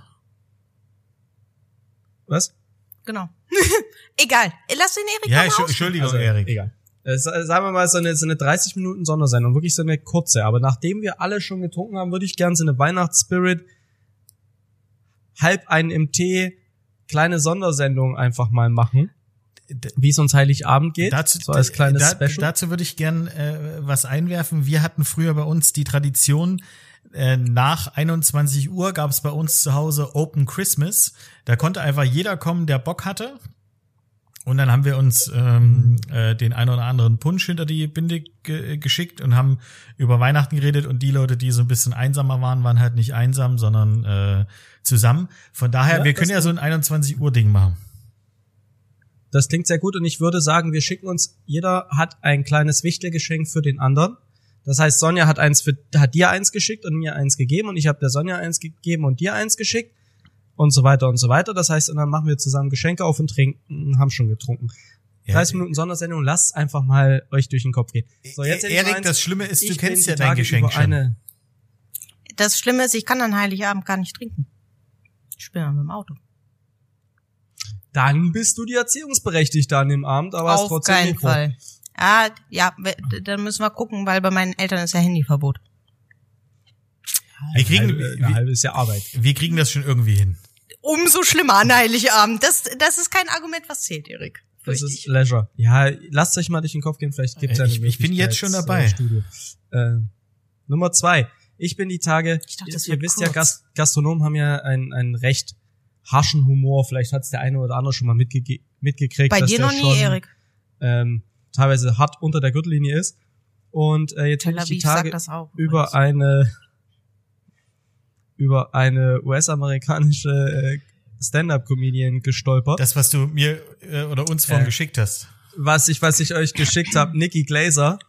Was? Genau. Egal. Lass den Erik Ja, mal aus. Entschuldigung, Also, Erik. Egal. Äh, sa- sagen wir mal so eine, so eine 30 Minuten Sondersendung, wirklich so eine kurze. Aber nachdem wir alle schon getrunken haben, würde ich gern so eine Weihnachtsspirit, halb einen im Tee, kleine Sondersendung einfach mal machen. Wie es uns Heiligabend geht. Dazu, so als kleines da, Special. dazu würde ich gern äh, was einwerfen. Wir hatten früher bei uns die Tradition, äh, nach 21 Uhr gab es bei uns zu Hause Open Christmas. Da konnte einfach jeder kommen, der Bock hatte. Und dann haben wir uns ähm, äh, den einen oder anderen Punsch hinter die Binde ge geschickt und haben über Weihnachten geredet und die Leute, die so ein bisschen einsamer waren, waren halt nicht einsam, sondern äh, zusammen. Von daher, Ja, wir können ja so ein 21 Uhr Ding machen. Das klingt sehr gut und ich würde sagen, wir schicken uns, jeder hat ein kleines Wichtelgeschenk für den anderen. Das heißt, Sonja hat eins für, hat dir eins geschickt und mir eins gegeben und ich habe der Sonja eins gegeben und dir eins geschickt. und so weiter und so weiter. Das heißt, und dann machen wir zusammen Geschenke auf und trinken, haben schon getrunken. Ja, 30 Minuten Sondersendung, lasst einfach mal euch durch den Kopf gehen. So, jetzt hätte ich noch Erik, eins. das Schlimme ist, du Ich kennst ja dein Geschenk schon. Eine, Das Schlimme ist, ich kann an Heiligabend gar nicht trinken. Ich bin ja mit dem Auto. Dann bist du die Erziehungsberechtigte an dem Abend, aber hast Auf trotzdem keinen Mikro. Fall. Ah, ja, dann müssen wir gucken, weil bei meinen Eltern ist ja Handyverbot. Wir kriegen, Halbe, eine wir, halbe ist ja Arbeit. wir kriegen das schon irgendwie hin. Umso schlimmer an Heiligabend. Das, das ist kein Argument, was zählt, Erik. Das ist ich. Leisure. Ja, lasst euch mal durch den Kopf gehen, vielleicht gibt's ja eine ich- ich bin jetzt schon dabei. Studio. Äh, Nummer zwei. Ich bin die Tage, Ich dachte, ihr, das ihr wisst kurz. ja, Gast, Gastronomen haben ja einen, einen recht harschen Humor. Vielleicht hat's der eine oder andere schon mal mitge mitgekriegt. Bei dass dir der noch nie, schon, Erik. Ähm, teilweise hart unter der Gürtellinie ist. Und äh, jetzt Tel ich die Tage auch. über übrigens. eine über eine US-amerikanische äh, Stand-up-Comedian gestolpert. Das, was du mir äh, oder uns vorhin Äh. geschickt hast. was ich, was ich euch geschickt habe, Nikki Glaser.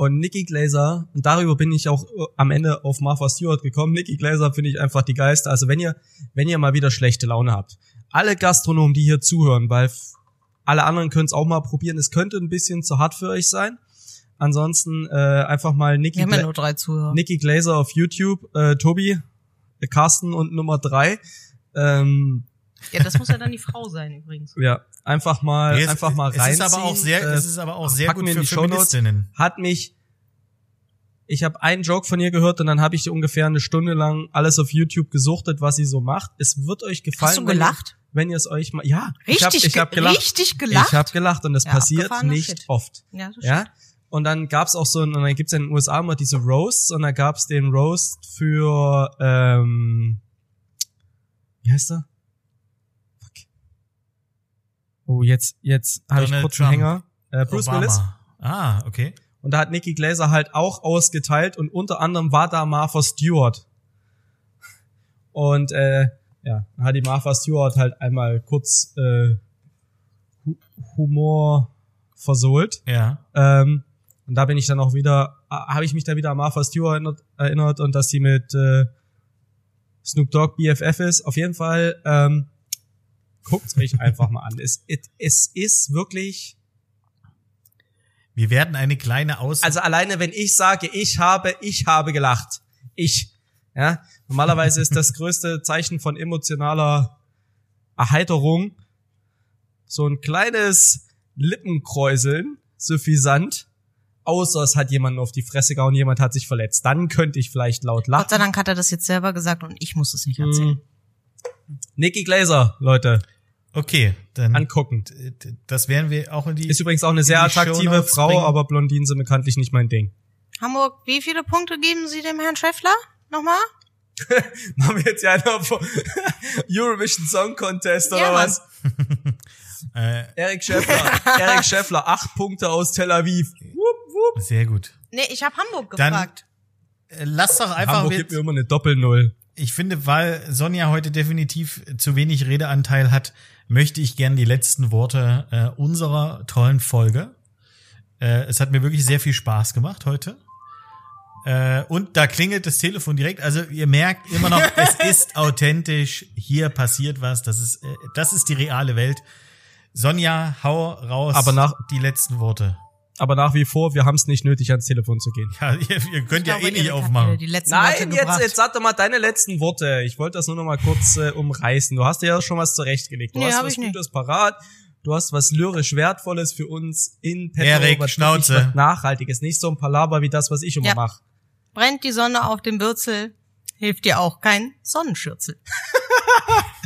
Und Nikki Glaser, und darüber bin ich auch äh, am Ende auf Martha Stewart gekommen. Nikki Glaser finde ich einfach die geilste. Also wenn ihr, wenn ihr mal wieder schlechte Laune habt, alle Gastronomen, die hier zuhören, weil alle anderen können es auch mal probieren. Es könnte ein bisschen zu hart für euch sein. Ansonsten äh, einfach mal Nikki, ja. Nikki Glaser auf YouTube, äh, Tobi, äh, Carsten und Nummer drei. Ähm, Ja, das muss ja dann die Frau sein, übrigens. ja, einfach mal, es- einfach mal es reinziehen. ist aber auch sehr, äh, es ist aber auch sehr gut für die Shownotes. Feministinnen. hat mich ich habe einen Joke von ihr gehört und dann habe ich ungefähr eine Stunde lang alles auf YouTube gesuchtet, was sie so macht. Es wird euch gefallen, Hast du wenn gelacht? ihr, wenn ihr es euch mal ja, ich habe Richtig, ich hab ge- gelacht. richtig gelacht? Ich habe gelacht und das Ja, passiert nicht Shit. oft. Ja, das Ja? Und dann gab's auch so, ein- und dann gibt's ja in den USA immer diese Roasts und da gab's den Roast für, ähm, wie heißt er? Oh, jetzt, jetzt habe ich kurz einen Hänger. Äh, Bruce Obama. Willis. Ah, okay. Und da hat Nikki Glaser halt auch ausgeteilt und unter anderem war da Martha Stewart. Und äh, ja, dann hat die Martha Stewart halt einmal kurz äh, Hu Humor versohlt. Ja. Ähm, und da bin ich dann auch wieder, habe ich mich da wieder an Martha Stewart erinnert, erinnert und dass die mit äh, Snoop Dogg BFF ist. Auf jeden Fall, ähm, guckt's euch einfach mal an. Es, it, es ist wirklich, Wir werden eine kleine Aus also alleine wenn ich sage, ich habe, ich habe gelacht. Ich. Ja, normalerweise ist das größte Zeichen von emotionaler Erheiterung so ein kleines Lippenkräuseln, suffisant, außer es hat jemanden auf die Fresse gehauen, jemand hat sich verletzt. Dann könnte ich vielleicht laut lachen. Gott sei Dank hat er das jetzt selber gesagt und ich muss es nicht erzählen. Hm. Nikki Glaser, Leute, Okay, dann angucken. das werden wir auch in die Ist übrigens auch eine in sehr attraktive Frau, bringen. aber Blondinen sind bekanntlich nicht mein Ding. Hamburg, wie viele Punkte geben Sie dem Herrn Schäffler? Nochmal? Machen wir jetzt ja vom Eurovision Song Contest oder Ja, was? äh, Erik Schäffler, Erik Schäffler, acht Punkte aus Tel Aviv. Wupp, wupp. sehr gut. Nee, ich habe Hamburg Dann- gefragt. Äh, Lass doch einfach Hamburg gibt mir immer eine Doppel-Null. Ich finde, weil Sonja heute definitiv zu wenig Redeanteil hat, möchte ich gern die letzten Worte äh, unserer tollen Folge. Äh, es hat mir wirklich sehr viel Spaß gemacht heute. Äh, und da klingelt das Telefon direkt. Also ihr merkt immer noch, es ist authentisch. Hier passiert was. Das ist, äh, das ist die reale Welt. Sonja, hau raus. Aber nach- die letzten Worte. Aber nach wie vor, wir haben es nicht nötig, ans Telefon zu gehen. Ja, ihr, ihr könnt Ich ja glaube, eh nicht aufmachen. wieder Die letzten Worte Nein, jetzt, jetzt sag doch mal deine letzten Worte. Ich wollte das nur noch mal kurz äh, umreißen. Du hast dir ja schon was zurechtgelegt. Du Nee, hast was ich nicht. Gutes parat. Du hast was lyrisch Wertvolles für uns in petto. Erik, was Schnauze. Nachhaltiges. Nicht so ein Palaver wie das, was ich immer Ja. mache. Brennt die Sonne auf dem Würzel, hilft dir auch kein Sonnenschürzel.